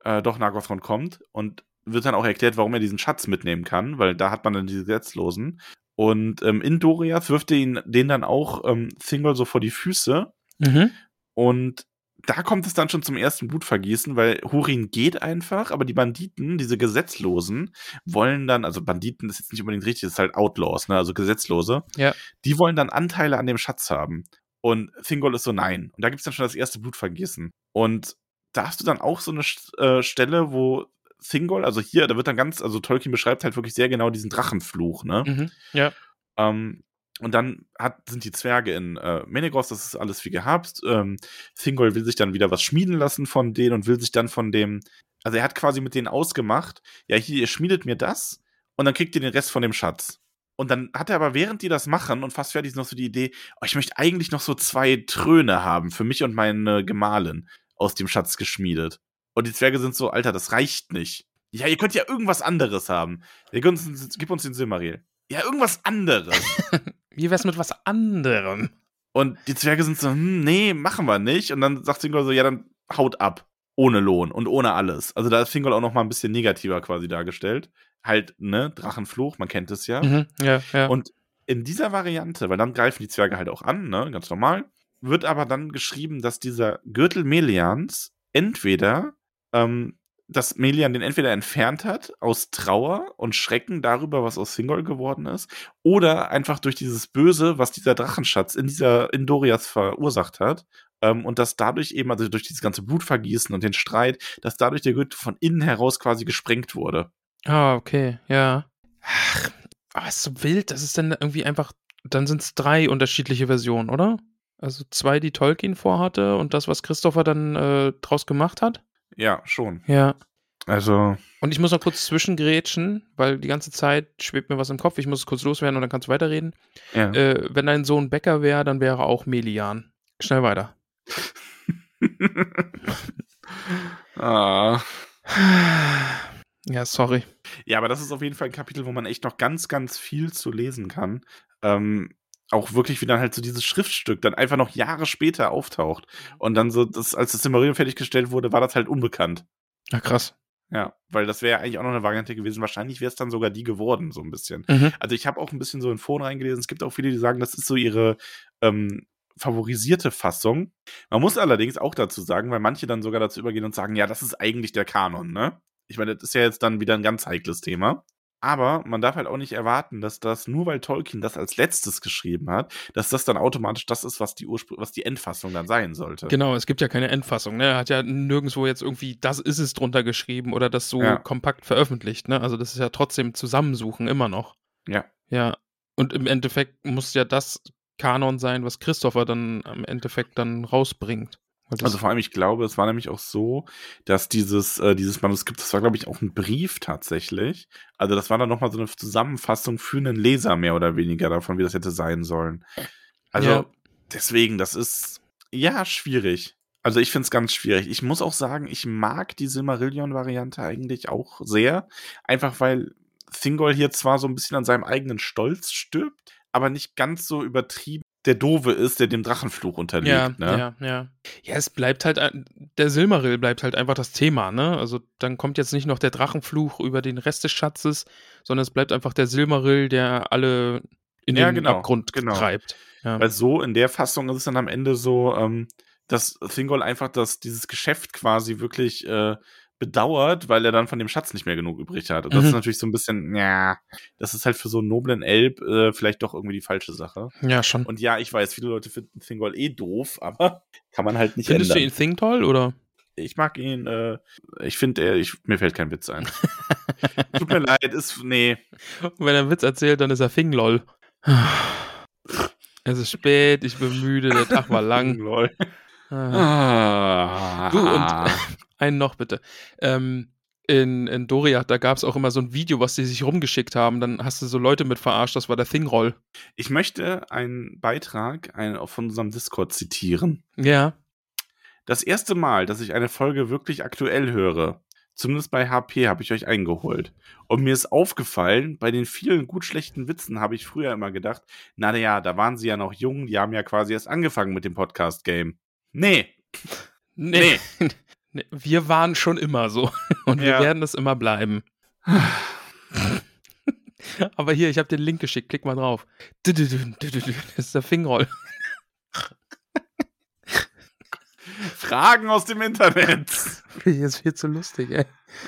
äh, doch Nagothron kommt. Und wird dann auch erklärt, warum er diesen Schatz mitnehmen kann, weil da hat man dann die Gesetzlosen. Und ähm, in Doriath wirft er ihn den dann auch ähm, Thingol so vor die Füße. Mhm. Und da kommt es dann schon zum ersten Blutvergießen, weil Hurin geht einfach, aber die Banditen, diese Gesetzlosen, wollen dann, also Banditen ist jetzt nicht unbedingt richtig, das ist halt Outlaws, ne, also Gesetzlose, Ja. die wollen dann Anteile an dem Schatz haben. Und Thingol ist so, nein. Und da gibt's dann schon das erste Blutvergießen. Und da hast du dann auch so eine äh, Stelle, wo Thingol, also hier, da wird dann ganz, also Tolkien beschreibt halt wirklich sehr genau diesen Drachenfluch, ne? Mhm. Ja. Ähm, und dann hat, sind die Zwerge in äh, Menegros, das ist alles wie gehabt. Ähm, Thingol will sich dann wieder was schmieden lassen von denen und will sich dann von dem, also er hat quasi mit denen ausgemacht, ja, hier, ihr schmiedet mir das und dann kriegt ihr den Rest von dem Schatz. Und dann hat er aber, während die das machen und fast fertig ist, noch so die Idee, oh, ich möchte eigentlich noch so zwei Tröne haben für mich und meine Gemahlin aus dem Schatz geschmiedet. Und die Zwerge sind so, Alter, das reicht nicht. Ja, ihr könnt ja irgendwas anderes haben. Ihr könnt uns, gib uns den Silmaril. Ja, irgendwas anderes. Wie wär's mit was anderem? Und die Zwerge sind so, hm, nee, machen wir nicht. Und dann sagt Thingol so, ja, dann haut ab. Ohne Lohn und ohne alles. Also da ist Thingol auch noch mal ein bisschen negativer quasi dargestellt. Halt, ne, Drachenfluch, man kennt es ja. Mhm. Ja, ja. Und in dieser Variante, weil dann greifen die Zwerge halt auch an, ne, ganz normal, wird aber dann geschrieben, dass dieser Gürtel Melians entweder, ähm, dass Melian den entweder entfernt hat aus Trauer und Schrecken darüber, was aus Thingol geworden ist, oder einfach durch dieses Böse, was dieser Drachenschatz in dieser in Dorias verursacht hat, ähm, und dass dadurch eben, also durch dieses ganze Blutvergießen und den Streit, dass dadurch der Gürtel von innen heraus quasi gesprengt wurde. Ah, okay, ja. Ach, aber ist so wild, das ist dann irgendwie einfach, dann sind es drei unterschiedliche Versionen, oder? Also zwei, die Tolkien vorhatte und das, was Christopher dann äh, draus gemacht hat? Ja, schon. Ja. Also, Und ich muss noch kurz zwischengrätschen, weil die ganze Zeit schwebt mir was im Kopf. Ich muss es kurz loswerden und dann kannst du weiterreden. ja. Äh, wenn dein Sohn Bäcker wäre, dann wäre er auch Melian. Schnell weiter. ah. Ja, sorry. Ja, aber das ist auf jeden Fall ein Kapitel, wo man echt noch ganz, ganz viel zu lesen kann. Ähm, auch wirklich, wie dann halt so dieses Schriftstück dann einfach noch Jahre später auftaucht. Und dann so, das, als das Silmarillion fertiggestellt wurde, war das halt unbekannt. Ja, krass. Ja, weil das wäre eigentlich auch noch eine Variante gewesen. Wahrscheinlich wäre es dann sogar die geworden, so ein bisschen. Mhm. Also ich habe auch ein bisschen so in Foren reingelesen. Es gibt auch viele, die sagen, das ist so ihre ähm, favorisierte Fassung. Man muss allerdings auch dazu sagen, weil manche dann sogar dazu übergehen und sagen, ja, das ist eigentlich der Kanon, ne? Ich meine, das ist ja jetzt dann wieder ein ganz heikles Thema. Aber man darf halt auch nicht erwarten, dass das, nur weil Tolkien das als letztes geschrieben hat, dass das dann automatisch das ist, was die, Urspr was die Endfassung dann sein sollte. Genau, es gibt ja keine Endfassung. Ne? Er hat ja nirgendwo jetzt irgendwie, das ist es drunter geschrieben oder das so Ja. kompakt veröffentlicht. Ne? Also das ist ja trotzdem Zusammensuchen immer noch. Ja. Ja. Und im Endeffekt muss ja das Kanon sein, was Christopher dann im Endeffekt dann rausbringt. Also vor allem, ich glaube, es war nämlich auch so, dass dieses, äh, dieses Manuskript, das war, glaube ich, auch ein Brief tatsächlich. Also das war dann nochmal so eine Zusammenfassung für einen Leser mehr oder weniger davon, wie das hätte sein sollen. Also Ja. deswegen, das ist ja schwierig. Also ich finde es ganz schwierig. Ich muss auch sagen, ich mag die Silmarillion-Variante eigentlich auch sehr. Einfach weil Thingol hier zwar so ein bisschen an seinem eigenen Stolz stirbt, aber nicht ganz so übertrieben der Dove ist, der dem Drachenfluch unterliegt. ja, ne? ja, ja. Ja, es bleibt halt, der Silmaril bleibt halt einfach das Thema, ne? Also dann kommt jetzt nicht noch der Drachenfluch über den Rest des Schatzes, sondern es bleibt einfach der Silmaril, der alle in Ja, den genau, Abgrund genau. treibt. Ja. Weil so in der Fassung ist es dann am Ende so, ähm, dass Thingol einfach das, dieses Geschäft quasi wirklich äh, bedauert, weil er dann von dem Schatz nicht mehr genug übrig hat. Und das Mhm. ist natürlich so ein bisschen, ja, das ist halt für so einen noblen Elb äh, vielleicht doch irgendwie die falsche Sache. ja, schon. Und ja, ich weiß, viele Leute finden Thingol eh doof, aber kann man halt nicht Findest du ändern. ihn Thing toll oder? ich mag ihn, äh, ich finde, er, ich, mir fällt kein Witz ein. Tut mir leid, ist, nee. Und wenn er einen Witz erzählt, dann ist er Thing lol. Es ist spät, ich bin müde, der Tag war lang. Lol. Ah. Ah. Du und einen noch bitte. Ähm, in, in Doria, da gab es auch immer so ein Video, was die sich rumgeschickt haben. Dann hast du so Leute mit verarscht, das war der Thing-Roll. Ich möchte einen Beitrag ein, von unserem Discord zitieren. Ja. Das erste Mal, dass ich eine Folge wirklich aktuell höre, zumindest bei HP, habe ich euch eingeholt. Und mir ist aufgefallen, bei den vielen gut schlechten Witzen habe ich früher immer gedacht, na ja, da waren sie ja noch jung, die haben ja quasi erst angefangen mit dem Podcast-Game. Nee, Nee. Nee, Wir waren schon immer so. Und wir Ja. werden es immer bleiben. Aber hier, ich habe den Link geschickt, klick mal drauf. Das ist der Fingroll. Fragen aus dem Internet. Jetzt wird so lustig, ey.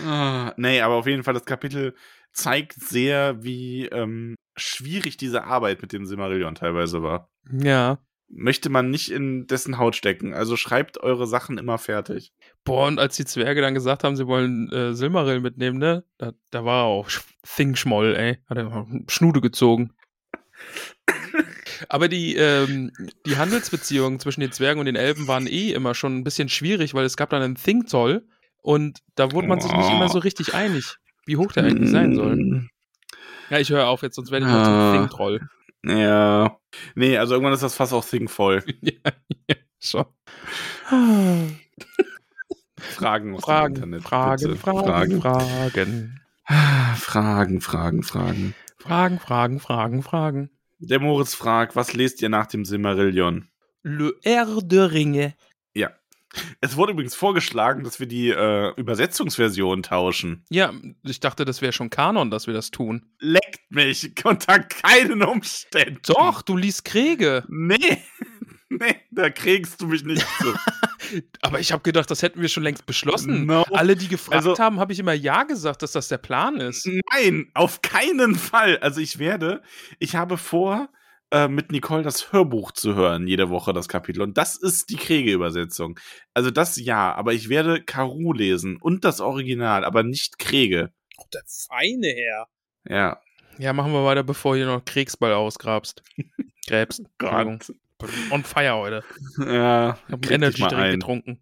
Ah, nee, aber auf jeden Fall, das Kapitel zeigt sehr, wie ähm, schwierig diese Arbeit mit dem Silmarillion teilweise war. Ja. Möchte man nicht in dessen Haut stecken. Also schreibt eure Sachen immer fertig. Boah, und als die Zwerge dann gesagt haben, sie wollen äh, Silmaril mitnehmen, ne? Da, da war auch Sch- Thing-Schmoll, ey. Hat er Schnude gezogen. Aber die, ähm, die Handelsbeziehungen zwischen den Zwergen und den Elben waren eh immer schon ein bisschen schwierig, weil es gab dann einen Thing-Zoll und da wurde man sich nicht immer so richtig einig, wie hoch der eigentlich sein soll. Ja, ich höre auf jetzt, sonst werde ich noch zum Ah. Thing-Troll. Ja. Nee, also irgendwann ist das fast auch Thing voll. ja, ja, schon. Fragen aus Fragen, dem Internet. Fragen, bitte. Fragen, Fragen. Fragen, Fragen, Fragen. Fragen, Fragen, Fragen, Fragen. Der Moritz fragt, was lest ihr nach dem Silmarillion? Le R de Ringe. Es wurde übrigens vorgeschlagen, dass wir die äh, Übersetzungsversion tauschen. Ja, ich dachte, das wäre schon Kanon, dass wir das tun. Leckt mich unter keinen Umständen. Doch, du liest Kriege. Nee. Nee, da kriegst du mich nicht zu. Aber ich habe gedacht, das hätten wir schon längst beschlossen. No. Alle, die gefragt Also- haben, habe ich immer Ja gesagt, dass das der Plan ist. Nein, auf keinen Fall. Also ich werde, ich habe vor, äh, mit Nicole das Hörbuch zu hören, jede Woche das Kapitel. Und das ist die Kriege-Übersetzung. Also das ja, aber ich werde Karu lesen und das Original, aber nicht Kriege. Der feine Herr. Ja. Ja, machen wir weiter, bevor ihr noch Kriegsball ausgrabst. Gräbst. Entschuldigung. On fire heute. Ja. Ich mal Energy-Drink ein. getrunken.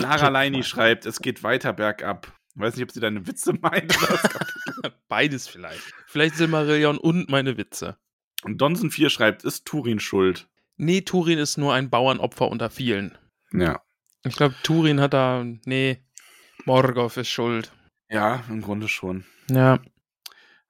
Lara Leini schreibt, es geht weiter bergab. Weiß nicht, ob sie deine Witze meint. Beides vielleicht. Vielleicht Silmarillion und meine Witze. Und Donson 4 schreibt, ist Turin schuld? Nee, Turin ist nur ein Bauernopfer unter vielen. Ja. Ich glaube, Turin hat da. Nee, Morgoth ist schuld. Ja, im Grunde schon. Ja.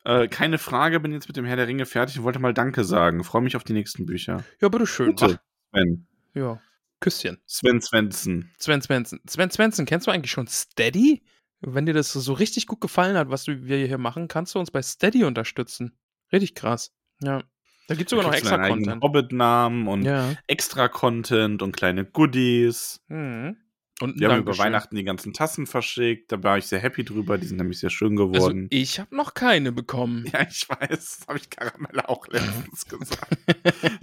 Äh, keine Frage, bin jetzt mit dem Herr der Ringe fertig und wollte mal Danke sagen. Freue mich auf die nächsten Bücher. Ja, bitteschön. Bitte. Sven. Ja. Küsschen. Sven Svensson. Sven Svensson. Sven Svensson, kennst du eigentlich schon Steady? Wenn dir das so richtig gut gefallen hat, was wir hier machen, kannst du uns bei Steady unterstützen. Richtig krass. Ja. Da gibt es sogar noch Da extra Content. Hobbit-Namen und Ja. extra Content und kleine Goodies. Mhm. Und Wir haben über. Weihnachten die ganzen Tassen verschickt. Da war ich sehr happy drüber. Die sind nämlich sehr schön Also, geworden. ich habe noch keine bekommen. ja, ich weiß. Das habe ich Karamelle auch letztens gesagt.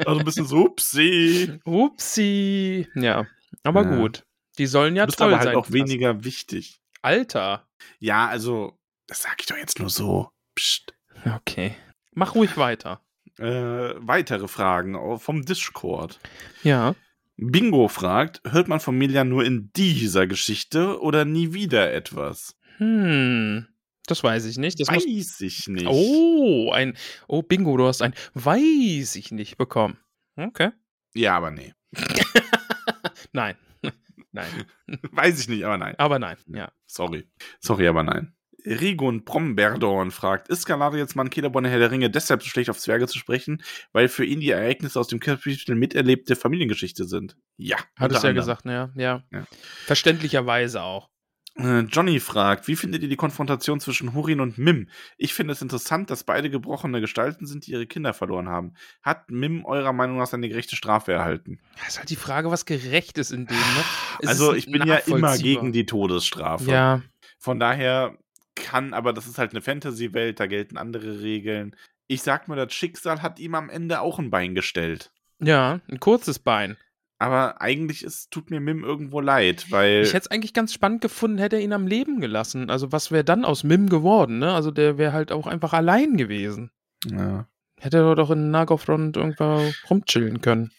Also ein bisschen so, upsie. Upsi. Ja. Aber Ja. gut. Die sollen ja Du bist toll aber halt sein. auch weniger wichtig. Alter. Ja, also, das sage ich doch jetzt nur so. Psst. Okay. Mach ruhig weiter. Äh, weitere Fragen vom Discord. Ja. Bingo fragt, hört man von Miljan nur in dieser Geschichte oder nie wieder etwas? Hm. Das weiß ich nicht. Das muss Weiß ich nicht. Oh, ein. Oh, Bingo, du hast ein Weiß ich nicht bekommen. Okay. Ja, aber nee. Nein. Nein. Weiß ich nicht, aber nein. Aber nein. Ja. Sorry. Sorry, aber nein. Rigon Bromberdorn fragt, ist Galadriels Mann Kederborn Herr der Ringe deshalb so schlecht auf Zwerge zu sprechen, weil für ihn die Ereignisse aus dem Kapitel miterlebte Familiengeschichte sind? Ja. Hat es ja gesagt, ne? Ja. Ja. Verständlicherweise auch. Äh, Johnny fragt, wie findet ihr die Konfrontation zwischen Hurin und Mim? Ich finde es interessant, dass beide gebrochene Gestalten sind, die ihre Kinder verloren haben. Hat Mim eurer Meinung nach seine gerechte Strafe erhalten? Ja, ist halt die Frage, was gerecht ist in dem, ne? Es also ich bin ja immer gegen die Todesstrafe. Ja. Von daher kann, aber das ist halt eine Fantasy-Welt, da gelten andere Regeln. Ich sag mal, das Schicksal hat ihm am Ende auch ein Bein gestellt. Ja, ein kurzes Bein. Aber eigentlich ist, tut mir Mim irgendwo leid, weil. Ich hätte es eigentlich ganz spannend gefunden, hätte er ihn am Leben gelassen. Also, was wäre dann aus Mim geworden, ne? Also, der wäre halt auch einfach allein gewesen. ja, Hätte er doch in Nagothrond irgendwo rumchillen können.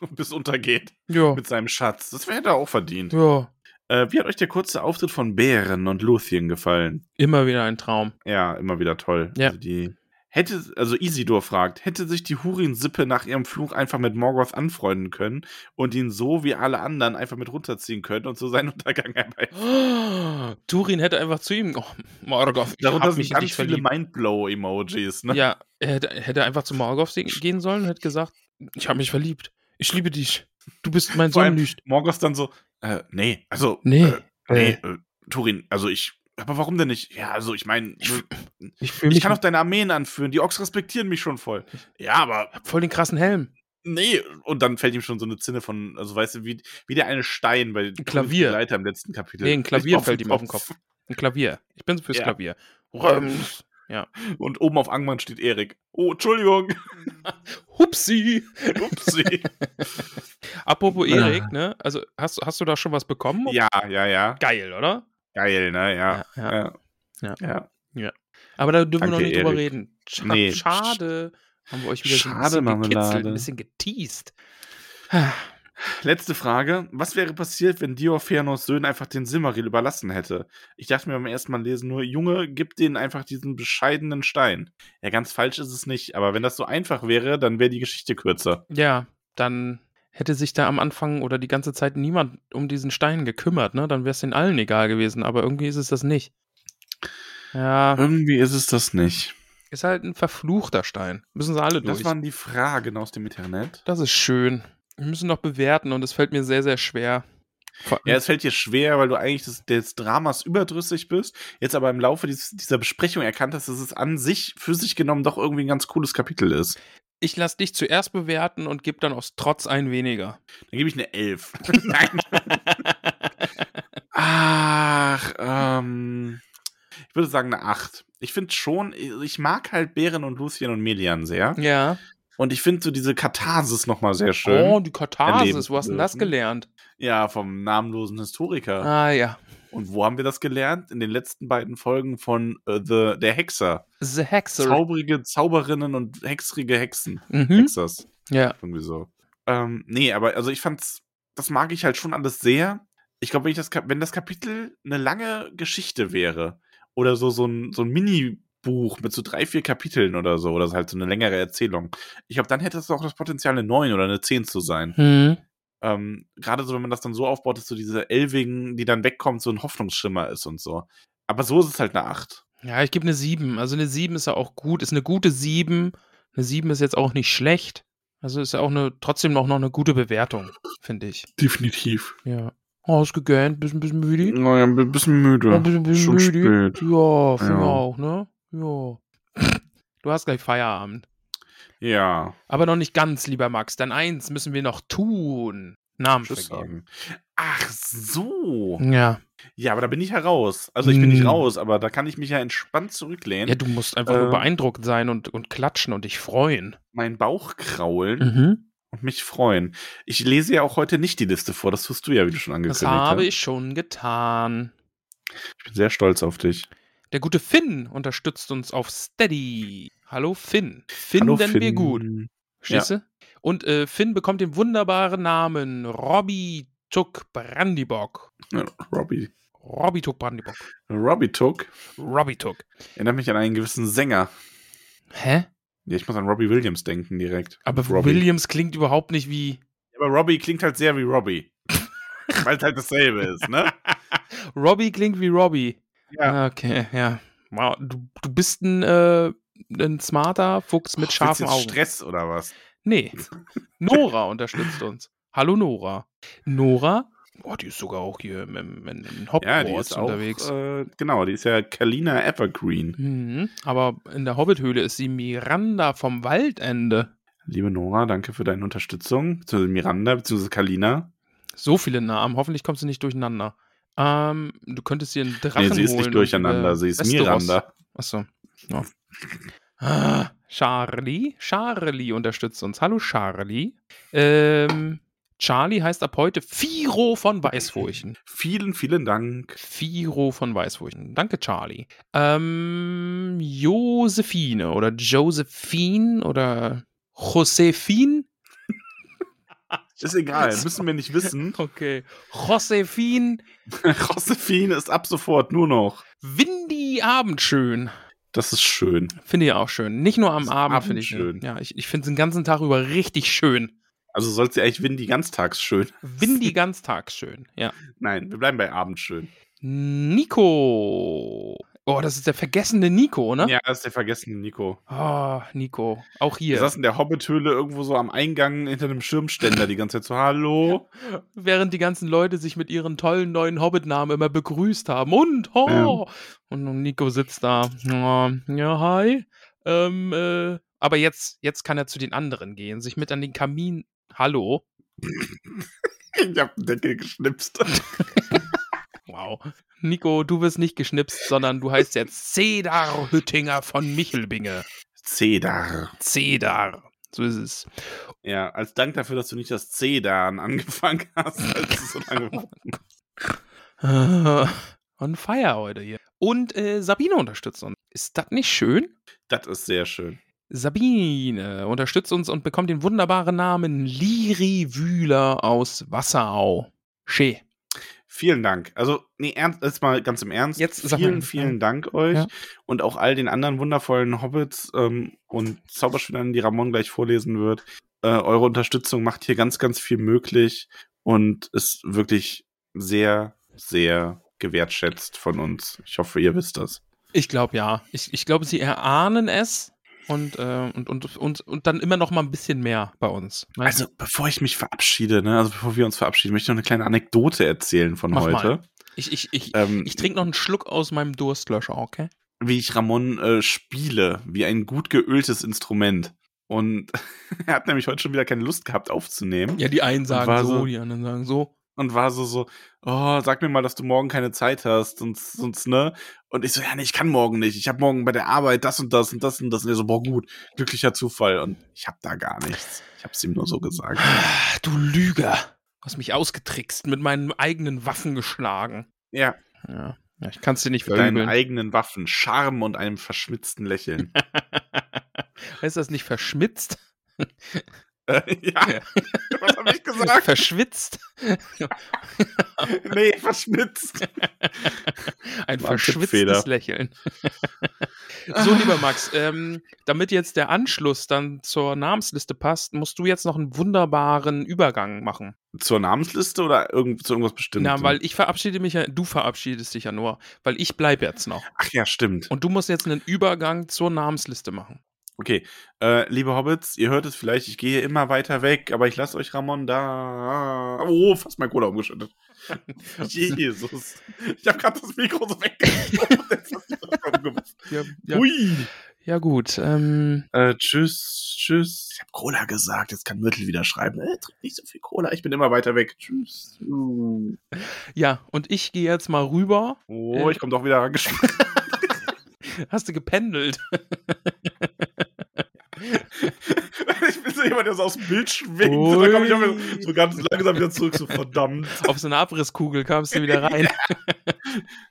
bis untergeht Ja. mit seinem Schatz. Das hätte er auch verdient. Ja. Äh, wie hat euch der kurze Auftritt von Bären und Luthien gefallen? Immer wieder ein Traum. Ja, immer wieder toll. Ja. Also die. Hätte, also Isidor fragt, hätte sich die Hurin-Sippe nach ihrem Fluch einfach mit Morgoth anfreunden können und ihn so wie alle anderen einfach mit runterziehen können und so seinen Untergang herbei. Oh, Turin hätte einfach zu ihm. Oh, Morgoth, ich Darunter hab mich ganz viele. Mindblow-Emojis, ne? Ja, er hätte, hätte einfach zu Morgoth gehen sollen und hätte gesagt: Ich habe mich verliebt. Ich liebe dich. Du bist mein allem Sonnenlicht. Morgoth dann so, äh, nee, also, Nee. äh, nee, Äh. äh, Turin, also ich, aber warum denn nicht? Ja, also ich meine, Ich, ich, ich mich. kann auch deine Armeen anführen, die Orks respektieren mich schon voll. Ja, aber hab voll den krassen Helm. Nee, und dann fällt ihm schon so eine Zinne von, also weißt du, wie, wie der eine Stein bei Klavier. Leiter im letzten Kapitel. Nee, ein Klavier fällt ihm auf den Kopf. Ein Klavier. Ich bin fürs Ja. Klavier. Röms. Ja. Und oben auf Angmann steht Erik. Oh, Entschuldigung. Hupsi. Upsi. Apropos Ah. Erik, ne? Also hast, hast du da schon was bekommen? ja, ja, ja. Geil, oder? Geil, ne? Ja. Ja, Ja. Ja. ja. Aber da dürfen wir noch Danke, nicht drüber Erik. reden. Scha Nee. Schade. Haben wir euch wieder so ein Schade, bisschen gekitzelt, Marmelade. ein bisschen geteased. Letzte Frage. Was wäre passiert, wenn Diophanos Söhne einfach den Silmaril überlassen hätte? Ich dachte mir beim ersten Mal lesen nur, Junge, gib denen einfach diesen bescheidenen Stein. Ja, ganz falsch ist es nicht. Aber wenn das so einfach wäre, dann wäre die Geschichte kürzer. Ja, dann hätte sich da am Anfang oder die ganze Zeit niemand um diesen Stein gekümmert, ne? Dann wäre es den allen egal gewesen, aber irgendwie ist es das nicht. Ja, Irgendwie ist es das nicht. ist halt ein verfluchter Stein. Müssen sie alle durch. Das waren die Fragen aus dem Internet. Das ist schön. Wir müssen noch bewerten und es fällt mir sehr, sehr schwer. Ja, es fällt dir schwer, weil du eigentlich des, des Dramas überdrüssig bist. Jetzt aber im Laufe dieses, dieser Besprechung erkannt hast, dass es an sich, für sich genommen, doch irgendwie ein ganz cooles Kapitel ist. Ich lasse dich zuerst bewerten und gebe dann aus Trotz ein weniger. Dann gebe ich eine Elf. Nein. Ach, ähm. Ich würde sagen eine 8. Ich finde schon, ich mag halt Bären und Lucien und Melian sehr. Ja. Und ich finde so diese Katharsis nochmal sehr schön. Oh, die Katharsis, wo hast du denn das gelernt? Ja, vom namenlosen Historiker. Ah ja. Und wo haben wir das gelernt? In den letzten beiden Folgen von äh, The, Der Hexer. The Hexer. Zauberige Zauberinnen und hexrige Hexen. Mhm. Hexers. Ja. Irgendwie so. Ähm, nee, aber also ich fand's, das mag ich halt schon alles sehr. Ich glaube, wenn, ich das, wenn das Kapitel eine lange Geschichte wäre oder so, so ein, so ein Mini-Buch mit so drei, vier Kapiteln oder so, oder so halt so eine längere Erzählung, ich glaube, dann hätte es auch das Potenzial, eine 9 oder eine 10 zu sein. Hm. Ähm, Gerade so, wenn man das dann so aufbaut, dass so diese Elvigen, die dann wegkommt, so ein Hoffnungsschimmer ist und so. Aber so ist es halt eine 8. Ja, ich gebe eine 7. Also eine 7 ist ja auch gut, ist eine gute 7. Eine 7 ist jetzt auch nicht schlecht. Also ist ja auch eine, trotzdem auch noch eine gute Bewertung, finde ich. Definitiv. Ja. Ausgegähnt, bisschen, bisschen müde. Naja, ein bisschen müde. Ja, ein bisschen, bisschen Schon müde. spät. Ja, finde Ja. auch, ne? Ja. Du hast gleich Feierabend. Ja. Aber noch nicht ganz, lieber Max. Denn eins müssen wir noch tun. Namen Tschüss vergeben. sagen. Ach so. Ja. Ja, aber da bin ich heraus. Also ich bin nicht Mm. raus, aber da kann ich mich ja entspannt zurücklehnen. Ja, du musst einfach nur Äh. beeindruckt sein und, und klatschen und dich freuen. meinen Bauch kraulen Mhm. und mich freuen. Ich lese ja auch heute nicht die Liste vor, das tust du ja, wie du schon angekündigt Das habe hast. ich schon getan. Ich bin sehr stolz auf dich. Der gute Finn unterstützt uns auf Steady. Hallo Finn. Finden Hallo, wir Finn. gut. Verstehst du? Und äh, Finn bekommt den wunderbaren Namen Robby Tuck Brandybock. Ja, Robbie. Robby Tuck Brandybock. Robbie Took Robby Tuck. erinnert mich an einen gewissen Sänger. Hä? Ja, ich muss an Robbie Williams denken direkt. Aber Robbie. Williams klingt überhaupt nicht wie. Aber Robbie klingt halt sehr wie Robbie. Weil es halt dasselbe ist, ne? Robbie klingt wie Robbie. Ja. Okay, ja. Wow, du, du bist ein, äh, ein smarter Fuchs mit Willst scharfen jetzt Augen. Stress oder was? Nee. Nora unterstützt uns. Hallo Nora. Nora? Oh, die ist sogar auch hier im, im, Ja, Hogwarts die ist auch, unterwegs. äh, genau, die ist ja Kalina Evergreen. Mhm. Aber in der Hobbithöhle ist sie Miranda vom Waldende. Liebe Nora, danke für deine Unterstützung. Beziehungsweise Miranda, beziehungsweise Kalina. So viele Namen. Hoffentlich kommt sie nicht durcheinander. Ähm, du könntest dir einen Drachen Nee, sie ist nicht durcheinander, und, äh, sie ist Westeros- Miranda. Achso. Ja. Ah, Charlie. Charlie unterstützt uns. Hallo Charlie. Ähm, Charlie heißt ab heute Firo von Weißfurchen. Vielen, vielen Dank. Firo von Weißfurchen. Danke, Charlie. Ähm, Josephine oder Josephine oder Josephine? Ist egal, müssen wir nicht wissen. Okay. Josephine Josephine ist ab sofort nur noch. Windy Abendschön. Das ist schön. Finde ich auch schön. Nicht nur am ist Abend, finde ich. abendschön. Ja, ich, ich finde es den ganzen Tag über richtig schön. Also soll sie eigentlich Windy ganztags schön. Windy ganztags schön. Ja. Nein, wir bleiben bei Abend schön. Nico. Oh, das ist der vergessene Nico, ne? Ja, das ist der vergessene Nico. Oh, Nico. Auch Wir hier. saß in der Hobbithöhle irgendwo so am Eingang hinter einem Schirmständer die ganze Zeit so, hallo. Während die ganzen Leute sich mit ihren tollen neuen Hobbit-Namen immer begrüßt haben. Und, ho! Und Nico sitzt da. Ja, ja hi. Ähm, äh, aber jetzt, jetzt kann er zu den anderen gehen, sich mit an den Kamin. Hallo? ich hab den Deckel geschnipst. Wow. Nico, du wirst nicht geschnipst, sondern du heißt jetzt Cedar Hüttinger von Michelbinge. Cedar. Cedar. So ist es. Ja, als Dank dafür, dass du nicht das Cedan angefangen hast, als so On fire heute hier. Und äh, Sabine unterstützt uns. Ist das nicht schön? Das ist sehr schön. Sabine unterstützt uns und bekommt den wunderbaren Namen Liri Wühler aus Wasserau. Schee. Vielen Dank. Also, nee, ernst, jetzt mal ganz im Ernst. Jetzt vielen, mal, vielen ja. Dank euch Ja. und auch all den anderen wundervollen Hobbits ähm, und Zauberschülern, die Ramon gleich vorlesen wird. Äh, eure Unterstützung macht hier ganz, ganz viel möglich und ist wirklich sehr, sehr gewertschätzt von uns. Ich hoffe, ihr wisst das. Ich glaube ja. Ich, ich glaube, sie erahnen es und, äh, und, und, und, und dann immer noch mal ein bisschen mehr bei uns. ne? Also, bevor ich mich verabschiede, ne, also bevor wir uns verabschieden, möchte ich noch eine kleine Anekdote erzählen von Mach heute. mal. ich, ich, ich, Ähm, ich trinke noch einen Schluck aus meinem Durstlöscher, okay? wie ich Ramon äh, spiele, wie ein gut geöltes Instrument. Und er hat nämlich heute schon wieder keine Lust gehabt aufzunehmen. Ja, die einen sagen so, so- die anderen sagen so. Und war so, so, oh, sag mir mal, dass du morgen keine Zeit hast, sonst, sonst, ne? Und ich so, ja, nee, ich kann morgen nicht. Ich habe morgen bei der Arbeit das und das und das und das. Und er so, boah, gut, glücklicher Zufall. Und ich hab da gar nichts. Ich hab's ihm nur so gesagt. Ah, Du Lüger. Hast mich ausgetrickst, mit meinen eigenen Waffen geschlagen. Ja, Ja, ja ich kann es dir nicht mit deinen verübeln. eigenen Waffen, Charme und einem verschmitzten Lächeln. Heißt das nicht verschmitzt? Äh, ja, was habe ich gesagt? Verschwitzt? nee, verschmitzt. Ein War verschwitztes. Lächeln. so, lieber Max, ähm, damit jetzt der Anschluss dann zur Namensliste passt, musst du jetzt noch einen wunderbaren Übergang machen. Zur Namensliste oder irgend, zu irgendwas Bestimmtes? Na, weil ich verabschiede mich ja, du verabschiedest dich ja nur, weil ich bleibe jetzt noch. Ach ja, stimmt. Und du musst jetzt einen Übergang zur Namensliste machen. Okay, äh, liebe Hobbits, ihr hört es vielleicht, ich gehe immer weiter weg, aber ich lasse euch Ramon da. Oh, fast mein Cola umgeschüttet. Jesus. Ich habe gerade das Mikro so umgeworfen. Ja, ja, Ui. ja gut. Ähm, Äh, tschüss, tschüss. Ich habe Cola gesagt, jetzt kann Myrtle wieder schreiben. Äh, trink nicht so viel Cola, ich bin immer weiter weg. Tschüss. ja, und ich gehe jetzt mal rüber. Oh, ich komme doch wieder rangesprungen. Hast du gependelt? ich bin so jemand, der so aus dem Bild schwingt. Und dann komme ich auch so ganz langsam wieder zurück, so verdammt. Auf so eine Abrisskugel kamst du wieder rein.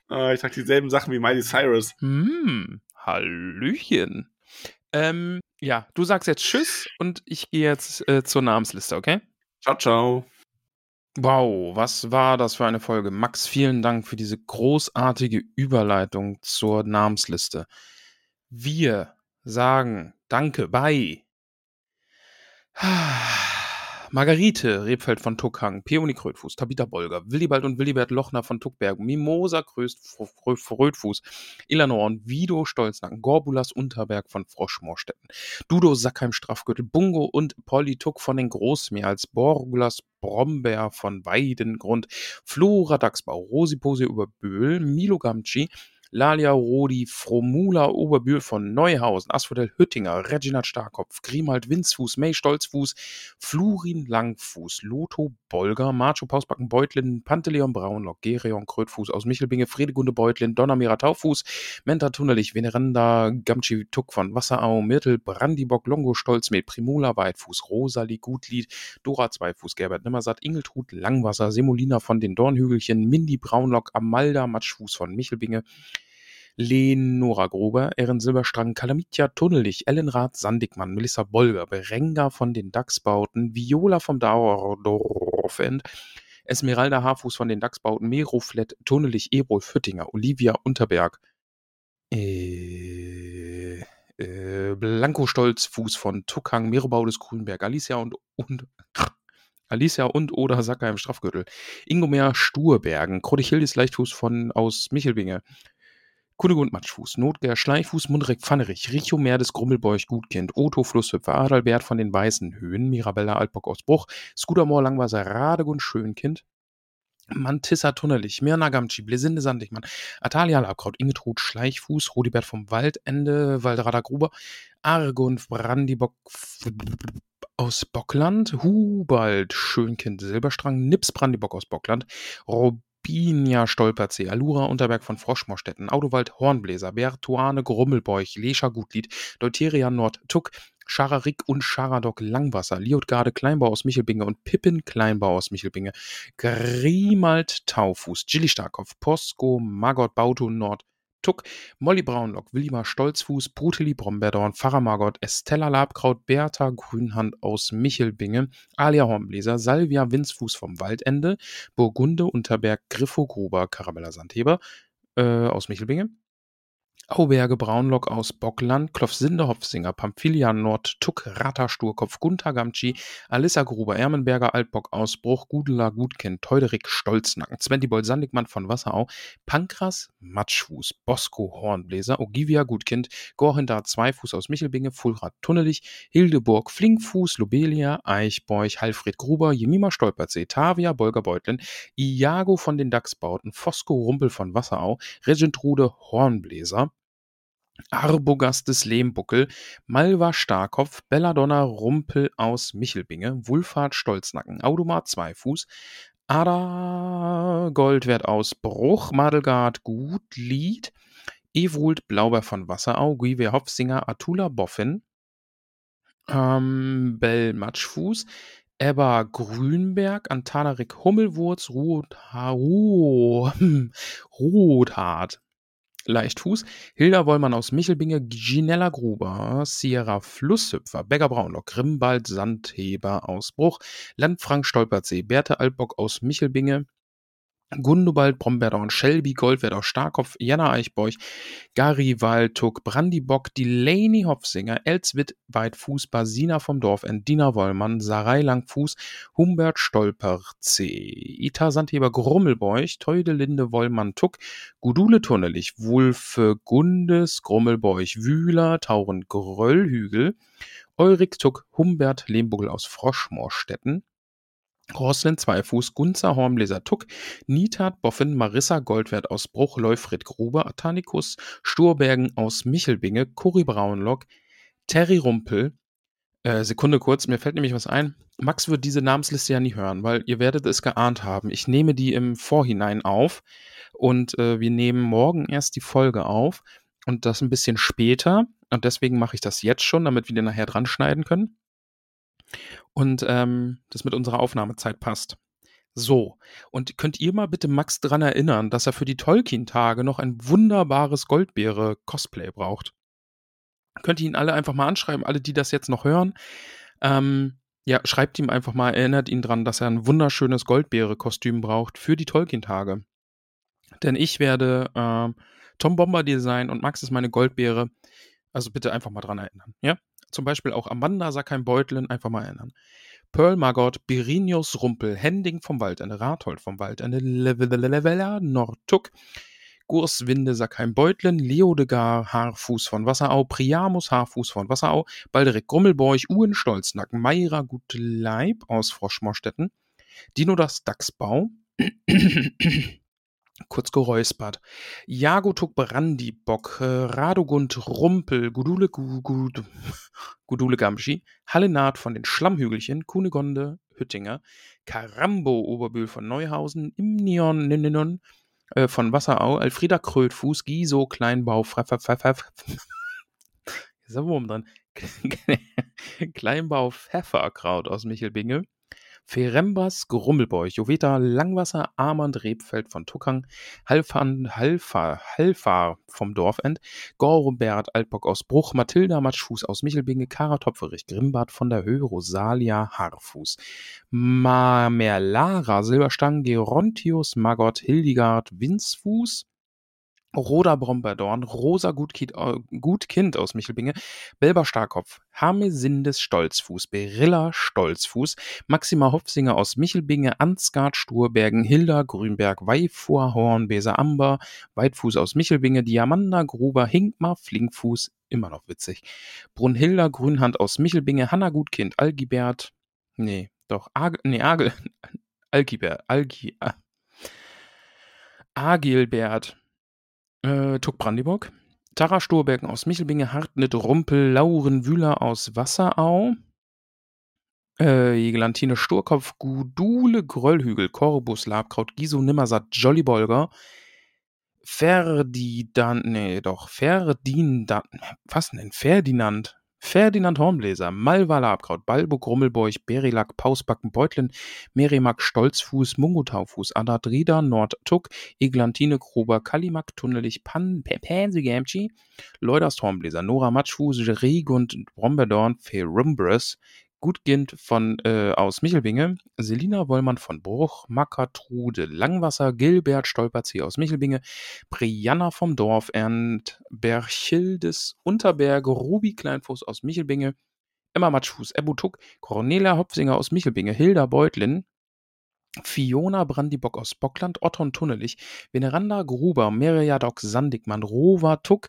Ah, ich trage dieselben Sachen wie Miley Cyrus. Hm, Hallöchen. Ähm, ja, du sagst jetzt Tschüss und ich gehe jetzt äh, zur Namensliste, okay? Ciao, ciao. Wow, was war das für eine Folge? Max, vielen Dank für diese großartige Überleitung zur Namensliste. Wir sagen Danke bei Margarite Rebfeld von Tuckhang, Peony Krötfuß, Tabitha Bolger, Willibald und Willibert Lochner von Tuckberg, Mimosa Kröst Ilanor und Vido Stolznacken, Gorbulas Unterberg von Froschmoorstetten, Dudo Sackheim Strafgürtel, Bungo und Polly Tuck von den Großmeerls, Borgulas Brombeer von Weidengrund, Flora Dachsbau, Rosiposi Oberbühl, Milo Gamci, Lalia Rodi, Fromula Oberbühl von Neuhausen, Asphodel Hüttinger, Reginald Starkopf, Grimald Winzfuß, May Stolzfuß, Flurin Langfuß, Lotho Bolger, Marco Pausbacken Beutlin, Panteleon Braunlock, Gereon Krötfuß aus Michelbinge, Fredegunde Beutlin, Donnermira Taufuß, Menta Tunnelich, Veneranda Gamci Tuck von Wasserau, Myrtel Brandibock, Longo Stolzmed, Primula Weitfuß, Rosalie Gutlied, Dora Zweifuß, Gerbert Nimmersatt, Ingeltrud Langwasser, Semolina von den Dornhügelchen, Mindy Braunlock, Amalda Matschfuß von Michelbinge, Lenora Gruber, Erin Silberstrang, Kalamitia Tunnelich, Ellenrath Sandigmann, Melissa Bolger, Berenga von den Dachsbauten, Viola vom Dauerdorfend, Esmeralda Haarfuß von den Dachsbauten, Meroflett, Tunnelich, Ebrol Füttinger, Olivia Unterberg, äh, äh, Blanco Stolzfuß von Tuckhang, Merobau des Grünberg, Alicia und, und Alicia und oder Sacker im Strafgürtel, Ingomer Sturbergen, Krodichildis Leichtfuß von aus Michelbinge, Kunigunde Matschfuß, Notger Schleichfuß, Mundrek Pfannerich, Richo Meer des Grummelbeuch Gutkind, Otto Flusshüpfer, Adalbert von den Weißen Höhen, Mirabella Altbock aus Bruch, Skudermoor Langwasser, Radegund Schönkind, Mantissa Tunnelich, Mirna Gamci, Blesinde Sandigmann, Atalia Labkraut, Ingetrud Schleichfuß, Rodibert vom Waldende, Waldrada Gruber, Argon Brandibock aus Bockland, Hubald Schönkind Silberstrang, Nips Brandibock aus Bockland, Robinia Stolperzee, Alura Unterberg von Froschmorstetten, Audowald Hornbläser, Bertuane Grummelbeuch, Lescha Gutlied, Deuteria Nord Tuck, Schararik und Scharadok Langwasser, Liotgarde Kleinbau aus Michelbinge und Pippin Kleinbau aus Michelbinge, Grimald Taufuß, Gilly Starkopf, Posko, Margot Bauto Nord Tuck, Molly Braunlock, Willimar Stolzfuß, Bruteli Brombeerdorn, Pfarrer Margot, Estella Labkraut, Bertha Grünhand aus Michelbinge, Alia Hornbläser, Salvia Winzfuß vom Waldende, Burgunde Unterberg, Griffo Gruber, Karabella Sandheber äh, aus Michelbinge, Auberge Braunlock aus Bockland, Klofsinde Hopfsinger, Pamphilia Nord, Tuck, Ratter Sturkopf, Gunther Gamci, Alissa Gruber, Ermenberger Altbock aus Bruch, Gudela Gutkind, Teuderik Stolznacken, Zwentibold Sandigmann von Wasserau, Pankras Matschfuß, Bosco Hornbläser, Ogivia Gutkind, Gorhindar Zweifuß aus Michelbinge, Fulrad Tunnelich, Hildeburg Flinkfuß, Lobelia, Eichbeuch, Halfred Gruber, Jemima Stolperzee, Tavia Bolger Beutlin, Iago von den Dachsbauten, Fosco Rumpel von Wasserau, Regentrude Hornbläser, Arbogast des Lehmbuckel, Malva Starkopf, Belladonna Rumpel aus Michelbinge, Wulfhard Stolznacken, Audomar Zweifuß, Ada Goldwert aus Bruch, Madelgard Gutlied, Ewult Blauber von Wasserau, Guive Hopfsinger, Atula Boffin, ähm, Bell Matschfuß, Ebba Grünberg, Antanarik Hummelwurz, Ruth, Rothart, Leichtfuß, Hilda Wollmann aus Michelbinge, Ginella Gruber, Sierra Flusshüpfer, Begger Braunlock, Grimbald Sandheber aus Bruch, Landfrank Stolperzee, Berthe Altbock aus Michelbinge, Gundobald Brombeerdorn, Shelby Goldwert aus Starkopf, Jana Eichbeuch, Gary Waldtuck, Brandibock, Delaney Hopfsinger, Elswit Weitfuß, Basina vom Dorf, Dina Wollmann, Sarai Langfuß, Humbert Stolperzee, Ita Sandheber Grummelbeuch, Teudelinde Wollmann Tuck, Gudule Tunnelich, Wulfe Gundes, Grummelbeuch Wühler, Tauren Gröllhügel, Eurik Tuck, Humbert Lehmbugel aus Froschmoorstetten, Roslin Zweifuß, Gunzer Hornbläser Tuck, Nitat Boffin, Marissa Goldwert aus Bruch, Leufried Gruber, Atanikus, Sturbergen aus Michelbinge, Cory Braunlock, Terry Rumpel. Äh, Sekunde kurz, mir fällt nämlich was ein. Max wird diese Namensliste ja nie hören, weil ihr werdet es geahnt haben. Ich nehme die im Vorhinein auf und äh, wir nehmen morgen erst die Folge auf und das ein bisschen später. Und deswegen mache ich das jetzt schon, damit wir den nachher dran schneiden können und ähm, das mit unserer Aufnahmezeit passt. So, und könnt ihr mal bitte Max dran erinnern, dass er für die Tolkien-Tage noch ein wunderbares Goldbeere-Cosplay braucht? Könnt ihr ihn alle einfach mal anschreiben, alle, die das jetzt noch hören. Ähm, ja, schreibt ihm einfach mal, erinnert ihn dran, dass er ein wunderschönes Goldbeere-Kostüm braucht für die Tolkien-Tage. Denn ich werde äh, Tom Bomber Design und Max ist meine Goldbeere. Also bitte einfach mal dran erinnern, ja? Zum Beispiel auch Amanda Sackheim Beutlin, einfach mal erinnern. Pearl Margot, Birinius Rumpel, Hending vom Waldende, Rathold vom Waldende, Levela Nortuck, Gurswinde Sackheim Beutlin, Leodegar Haarfuß von Wasserau, Priamus Haarfuß von Wasserau, Balderik Grummelbeuch, Uhren Stolznacken, Meira Gutleib aus Froschmorstetten, Dino das Dachsbau, kurz geräuspert. Jagotuk Brandibock, Radogund Rumpel, Gudule, Gudule, Gudule Gamschi, Hallenat von den Schlammhügelchen, Kunegonde, Hüttinger, Karambo Oberbühl von Neuhausen, Imnion Ninninon äh, von Wasserau, Elfrieda Krötfuß, Giso Kleinbau, ist der Wurm dran, Kleinbau Pfefferkraut aus Michelbinge, Ferembas, Grummelbeuch, Joveta, Langwasser, Armand, Rebfeld von Tuckang, Halfan, Halfa, Halfar vom Dorfend, Gorbert, Altbock aus Bruch, Mathilda, Matschfuß aus Michelbinge, Kara Topferich, Grimbart von der Höhe, Rosalia, Harfuß, Mamerlara, Silberstang, Gerontius, Magott, Hildegard, Winzfuß, Roda Bromberdorn, Rosa Gutkind, äh, Gutkind aus Michelbinge, Belber Starkopf, Hamesindes Stolzfuß, Berilla Stolzfuß, Maxima Hopfsinger aus Michelbinge, Ansgard Sturbergen, Hilda Grünberg, Weifur Hornbeser Amber, Weitfuß aus Michelbinge, Diamanda Gruber, Hinkmar Flinkfuß, immer noch witzig, Brunhilda Grünhand aus Michelbinge, Hanna Gutkind, Algibert, nee, doch, Arg, nee, Argel, Algibert, Algi, Agilbert, äh, Tuck Brandenburg, Tara Sturbergen aus Michelbinge, Hartnett, Rumpel, Lauren Wühler aus Wasserau, äh, Jegelantine Sturkopf, Gudule Gröllhügel, Korbus, Labkraut, Giso Nimmersatt, Jollybolger, Ferdinand, nee, doch, Ferdinand, was denn? Ferdinand, Ferdinand Hornbläser, Malva Labkraut, Balbo Grummelbeuch, Berilack, Pausbacken, Beutlin, Merimak, Stolzfuß, Mungotaufuß, Adadrida, Nordtuck, Eglantine, Gruber, Kalimak, Tunnelich, Pan, Pansigamchi, Leudast Hornbläser, Nora Matschfuß, Regund, Bromberdorn, Ferumbris, Gutgind von, äh, aus Michelbinge, Selina Wollmann von Bruch, Mackertrude Langwasser, Gilbert Stolperzee aus Michelbinge, Brianna vom Dorf, Ernst Berchildes Unterberg, Ruby Kleinfuß aus Michelbinge, Emma Matschfuß, Ebbu Tuck, Cornelia Hopfsinger aus Michelbinge, Hilda Beutlin, Fiona Brandibock aus Bockland, Otton Tunnelich, Veneranda Gruber, Meriadoc Sandigmann, Rova Tuck,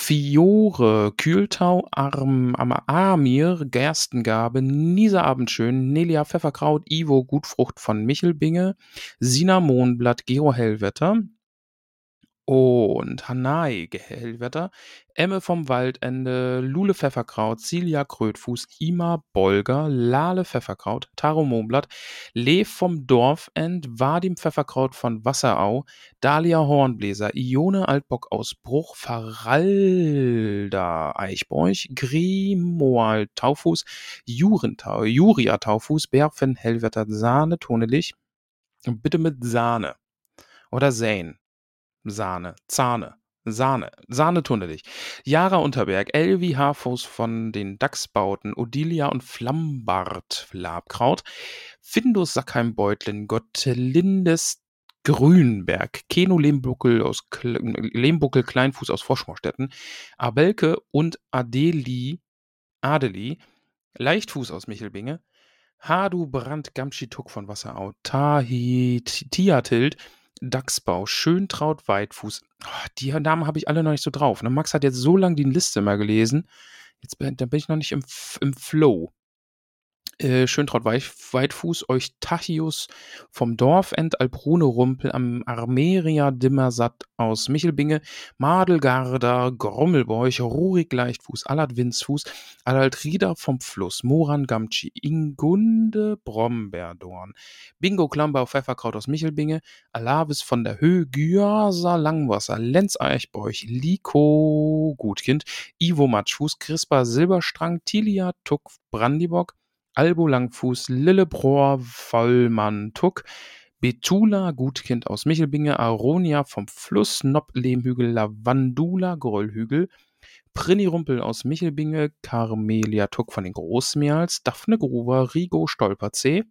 Fiore, Kühltau, Arm, Amir, Gerstengabe, Nisa Abendschön, Nelia Pfefferkraut, Ivo Gutfrucht von Michelbinge, Sina Mohnblatt, Gero Hellwetter, und Hanai Hellwetter, Emme vom Waldende, Lule Pfefferkraut, Silja Krötfuß, Ima Bolger, Lale Pfefferkraut, Taro Mohnblatt, Lev vom Dorfend, Vadim Pfefferkraut von Wasserau, Dalia Hornbläser, Ione Altbock aus Bruch, Faralda Eichbeuch, Grimoal Taufuß, Jurentau, Juria Taufuß, Berfen Hellwetter, Sahne Tonelich, bitte mit Sahne oder Säen. Sahne, Zahne, Sahne, Sahne tunnelig. Jara Unterberg, Elvi Hafos von den Dachsbauten, Odilia und Flambart Labkraut, Findus Sackheim Beutlin, Gottlindes Grünberg, Keno Lehmbuckel aus Lehmbuckel Kleinfuß aus Froschmorstetten, Abelke und Adeli, Adeli, Leichtfuß aus Michelbinge, Hadu Brand Gamschituk von Wasserau, Tahi Tiatild, Dachsbau, Schöntraut, Weitfuß. Oh, die Namen habe ich alle noch nicht so drauf. Ne? Max hat jetzt so lange die Liste mal gelesen. Jetzt bin, da bin ich noch nicht im, im Flow äh, Schöntraut Weitfuß, Eustachius vom Dorfend, Albrune Rumpel am Armeria Dimmersatt aus Michelbinge, Madelgarda, Grommelbeuch, Rurik Leichtfuß, Allard Winzfuß, Rieder vom Fluss, Moran Gamci, Ingunde Bromberdorn, Bingo Klambau Pfefferkraut aus Michelbinge, Alavis von der Höhe, Gyasa Langwasser, Lenz Eichbeuch, Liko Gutkind, Ivo Matschfuß, Crispa Silberstrang, Tilia Tuck Brandibock, Albo Langfuß, Lillebrohr, Vollmann, Tuck, Betula, Gutkind aus Michelbinge, Aronia vom Fluss, Nopp, Lehmhügel, Lavandula, Grollhügel, Prinny Rumpel aus Michelbinge, Carmelia Tuck von den Großmeals, Daphne Gruber, Rigo Stolperzee,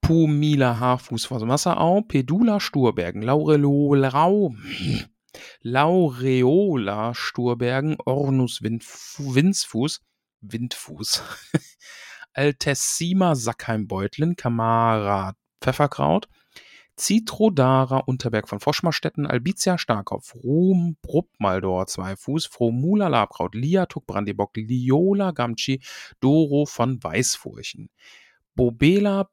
Pumila Haarfuß von Wasserau, Pedula Sturbergen, Laurelo Lau, Laureola Sturbergen, Ornus Winzfuß, Windfuß. Altessima Sackheim-Beutlin, Kamara Pfefferkraut, Citrodara Unterberg von Foschmarstetten, Albizia Starkopf, Ruhm Bruppmaldor Zweifuß, Fromula Labkraut, Liatuk Brandibock, Liola Gamci, Doro von Weißfurchen, Bobela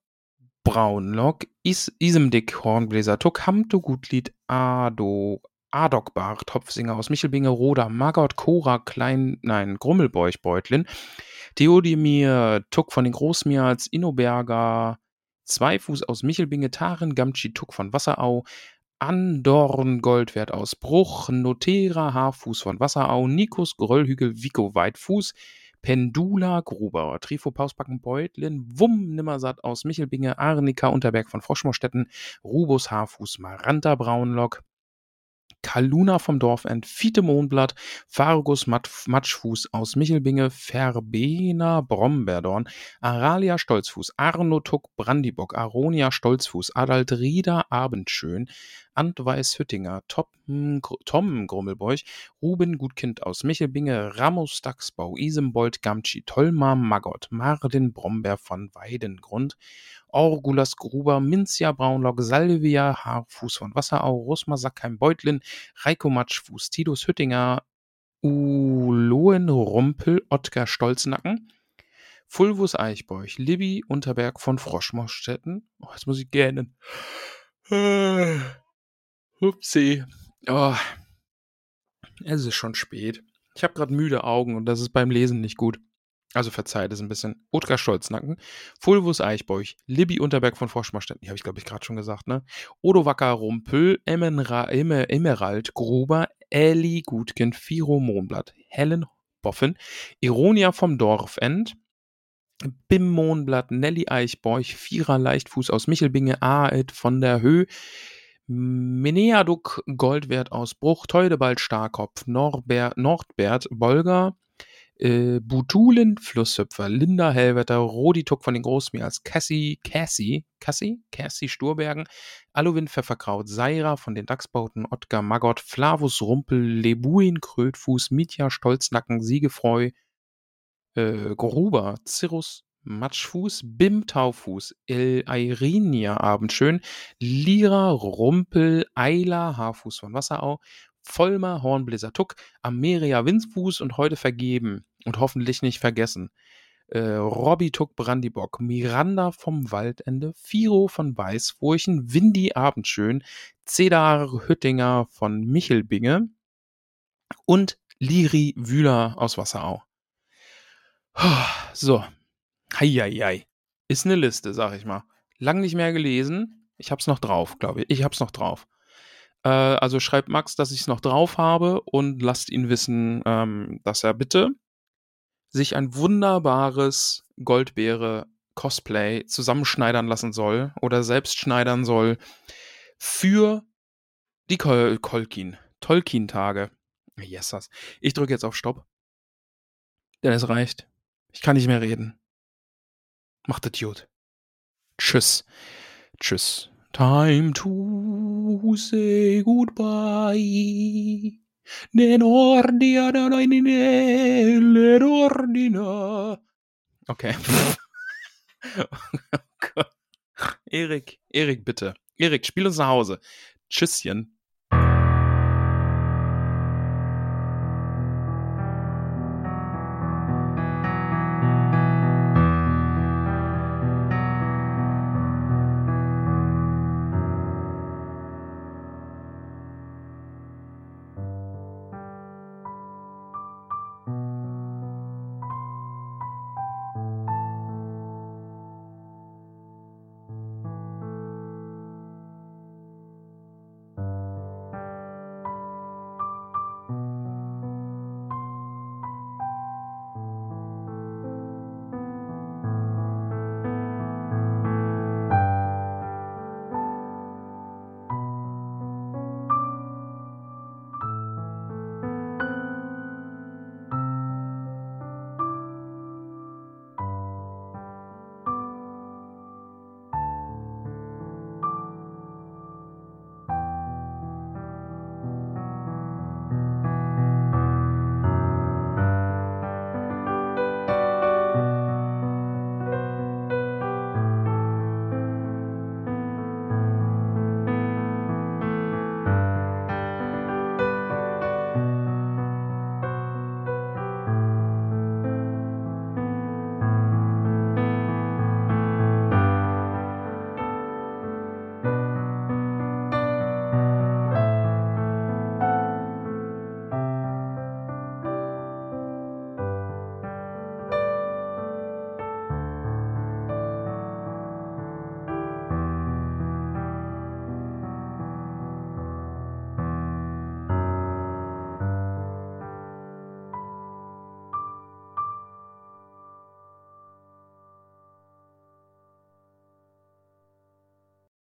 Braunlock, Is Isemdick Hornbläser, Tuck Hamto Gutlied, Ado Adokbach, Topfsinger aus Michelbinge, Roda, Maggot, Cora, Klein, nein, Grummelbeuch, Beutlin, Theodemir, Tuck von den Großmials, Innoberger, Zweifuß aus Michelbinge, Taren, Gamtschi, Tuck von Wasserau, Andorn, Goldwert aus Bruch, Notera, Haarfuß von Wasserau, Nikos, Gröllhügel, Vico, Weitfuß, Pendula, Gruber, Trifo, Pausbacken, Beutlin, Wumm, Nimmersatt aus Michelbinge, Arnika, Unterberg von Froschmorstetten, Rubus, Haarfuß, Maranta, Braunlock, Kaluna vom Dorfend, Fiete Mondblatt, Fargus Matschfuß aus Michelbinge, Verbena Bromberdorn, Aralia Stolzfuß, Arno Tuck Brandibock, Aronia Stolzfuß, Adaltrida Abendschön, Antweis Hüttinger, Tom, Tom Grummelbeuch, Ruben Gutkind aus Michelbinge, Ramos Dachsbau, Isembold Gamci, Tolmar Magott, Martin Brombeer von Weidengrund, Orgulas Gruber, Minzia Braunlock, Salvia Haarfuß von Wasserau, Rosmar Sackheim Beutlin, Reiko Matschfuß, Tidus Hüttinger, Uloen Rumpel, Ottgar Stolznacken, Fulvus Eichbeuch, Libby Unterberg von Froschmorstetten. Oh, jetzt muss ich gähnen. Upsi. Oh. Es ist schon spät. Ich habe gerade müde Augen und das ist beim Lesen nicht gut. Also verzeiht es ein bisschen. Otkar Stolznacken, Fulvus Eichbeuch, Libby Unterberg von Forschmarstetten, die habe ich glaube ich gerade schon gesagt, ne? Odo Wacker Rumpel, Emmenra, Emer, Emerald Gruber, Ellie Gutkind, Firo Mohnblatt, Helen Boffin, Ironia vom Dorfend, Bim Mohnblatt, Nelly Eichbeuch, Vierer Leichtfuß aus Michelbinge, Aed von der Höhe, Meneaduk Goldwert aus Bruch, Teudebald Starkopf, Norbert, Nordbert Bolger, äh, Butulen Flusshüpfer, Linda Hellwetter, Rodituk von den Großmiers, Cassie, Cassie, Cassie, Cassie Sturbergen, Aluwin Pfefferkraut, Seira von den Dachsbauten, Ottgar Magott, Flavus Rumpel, Lebuin Krötfuß, Mitya Stolznacken, Siegefreu, äh, Gruber, Cirrus Matschfuß, Bim Taufuß, El Airinia Abendschön, Lira Rumpel, Eila Haarfuß von Wasserau, Vollmer Hornbläser Tuck, Ameria Winzfuß und heute vergeben und hoffentlich nicht vergessen. Äh, Robby Tuck Brandibock, Miranda vom Waldende, Firo von Weißfurchen, Windy Abendschön, Cedar Hüttinger von Michelbinge und Liri Wühler aus Wasserau. So, Heieiei. Ist eine Liste, sag ich mal. Lang nicht mehr gelesen. Ich hab's noch drauf, glaube ich. Ich hab's noch drauf. Äh, also schreibt Max, dass ich es noch drauf habe und lasst ihn wissen, ähm, dass er bitte sich ein wunderbares Goldbeere-Cosplay zusammenschneidern lassen soll oder selbst schneidern soll für die Kol Kolkin, Tolkien-Tage. Yes, das. Ich drücke jetzt auf Stopp. Denn es reicht. Ich kann nicht mehr reden. Macht es gut. Tschüss. Tschüss. Time to say goodbye. Okay. oh Erik, Erik, bitte. Erik, spiel uns nach Hause. Tschüsschen.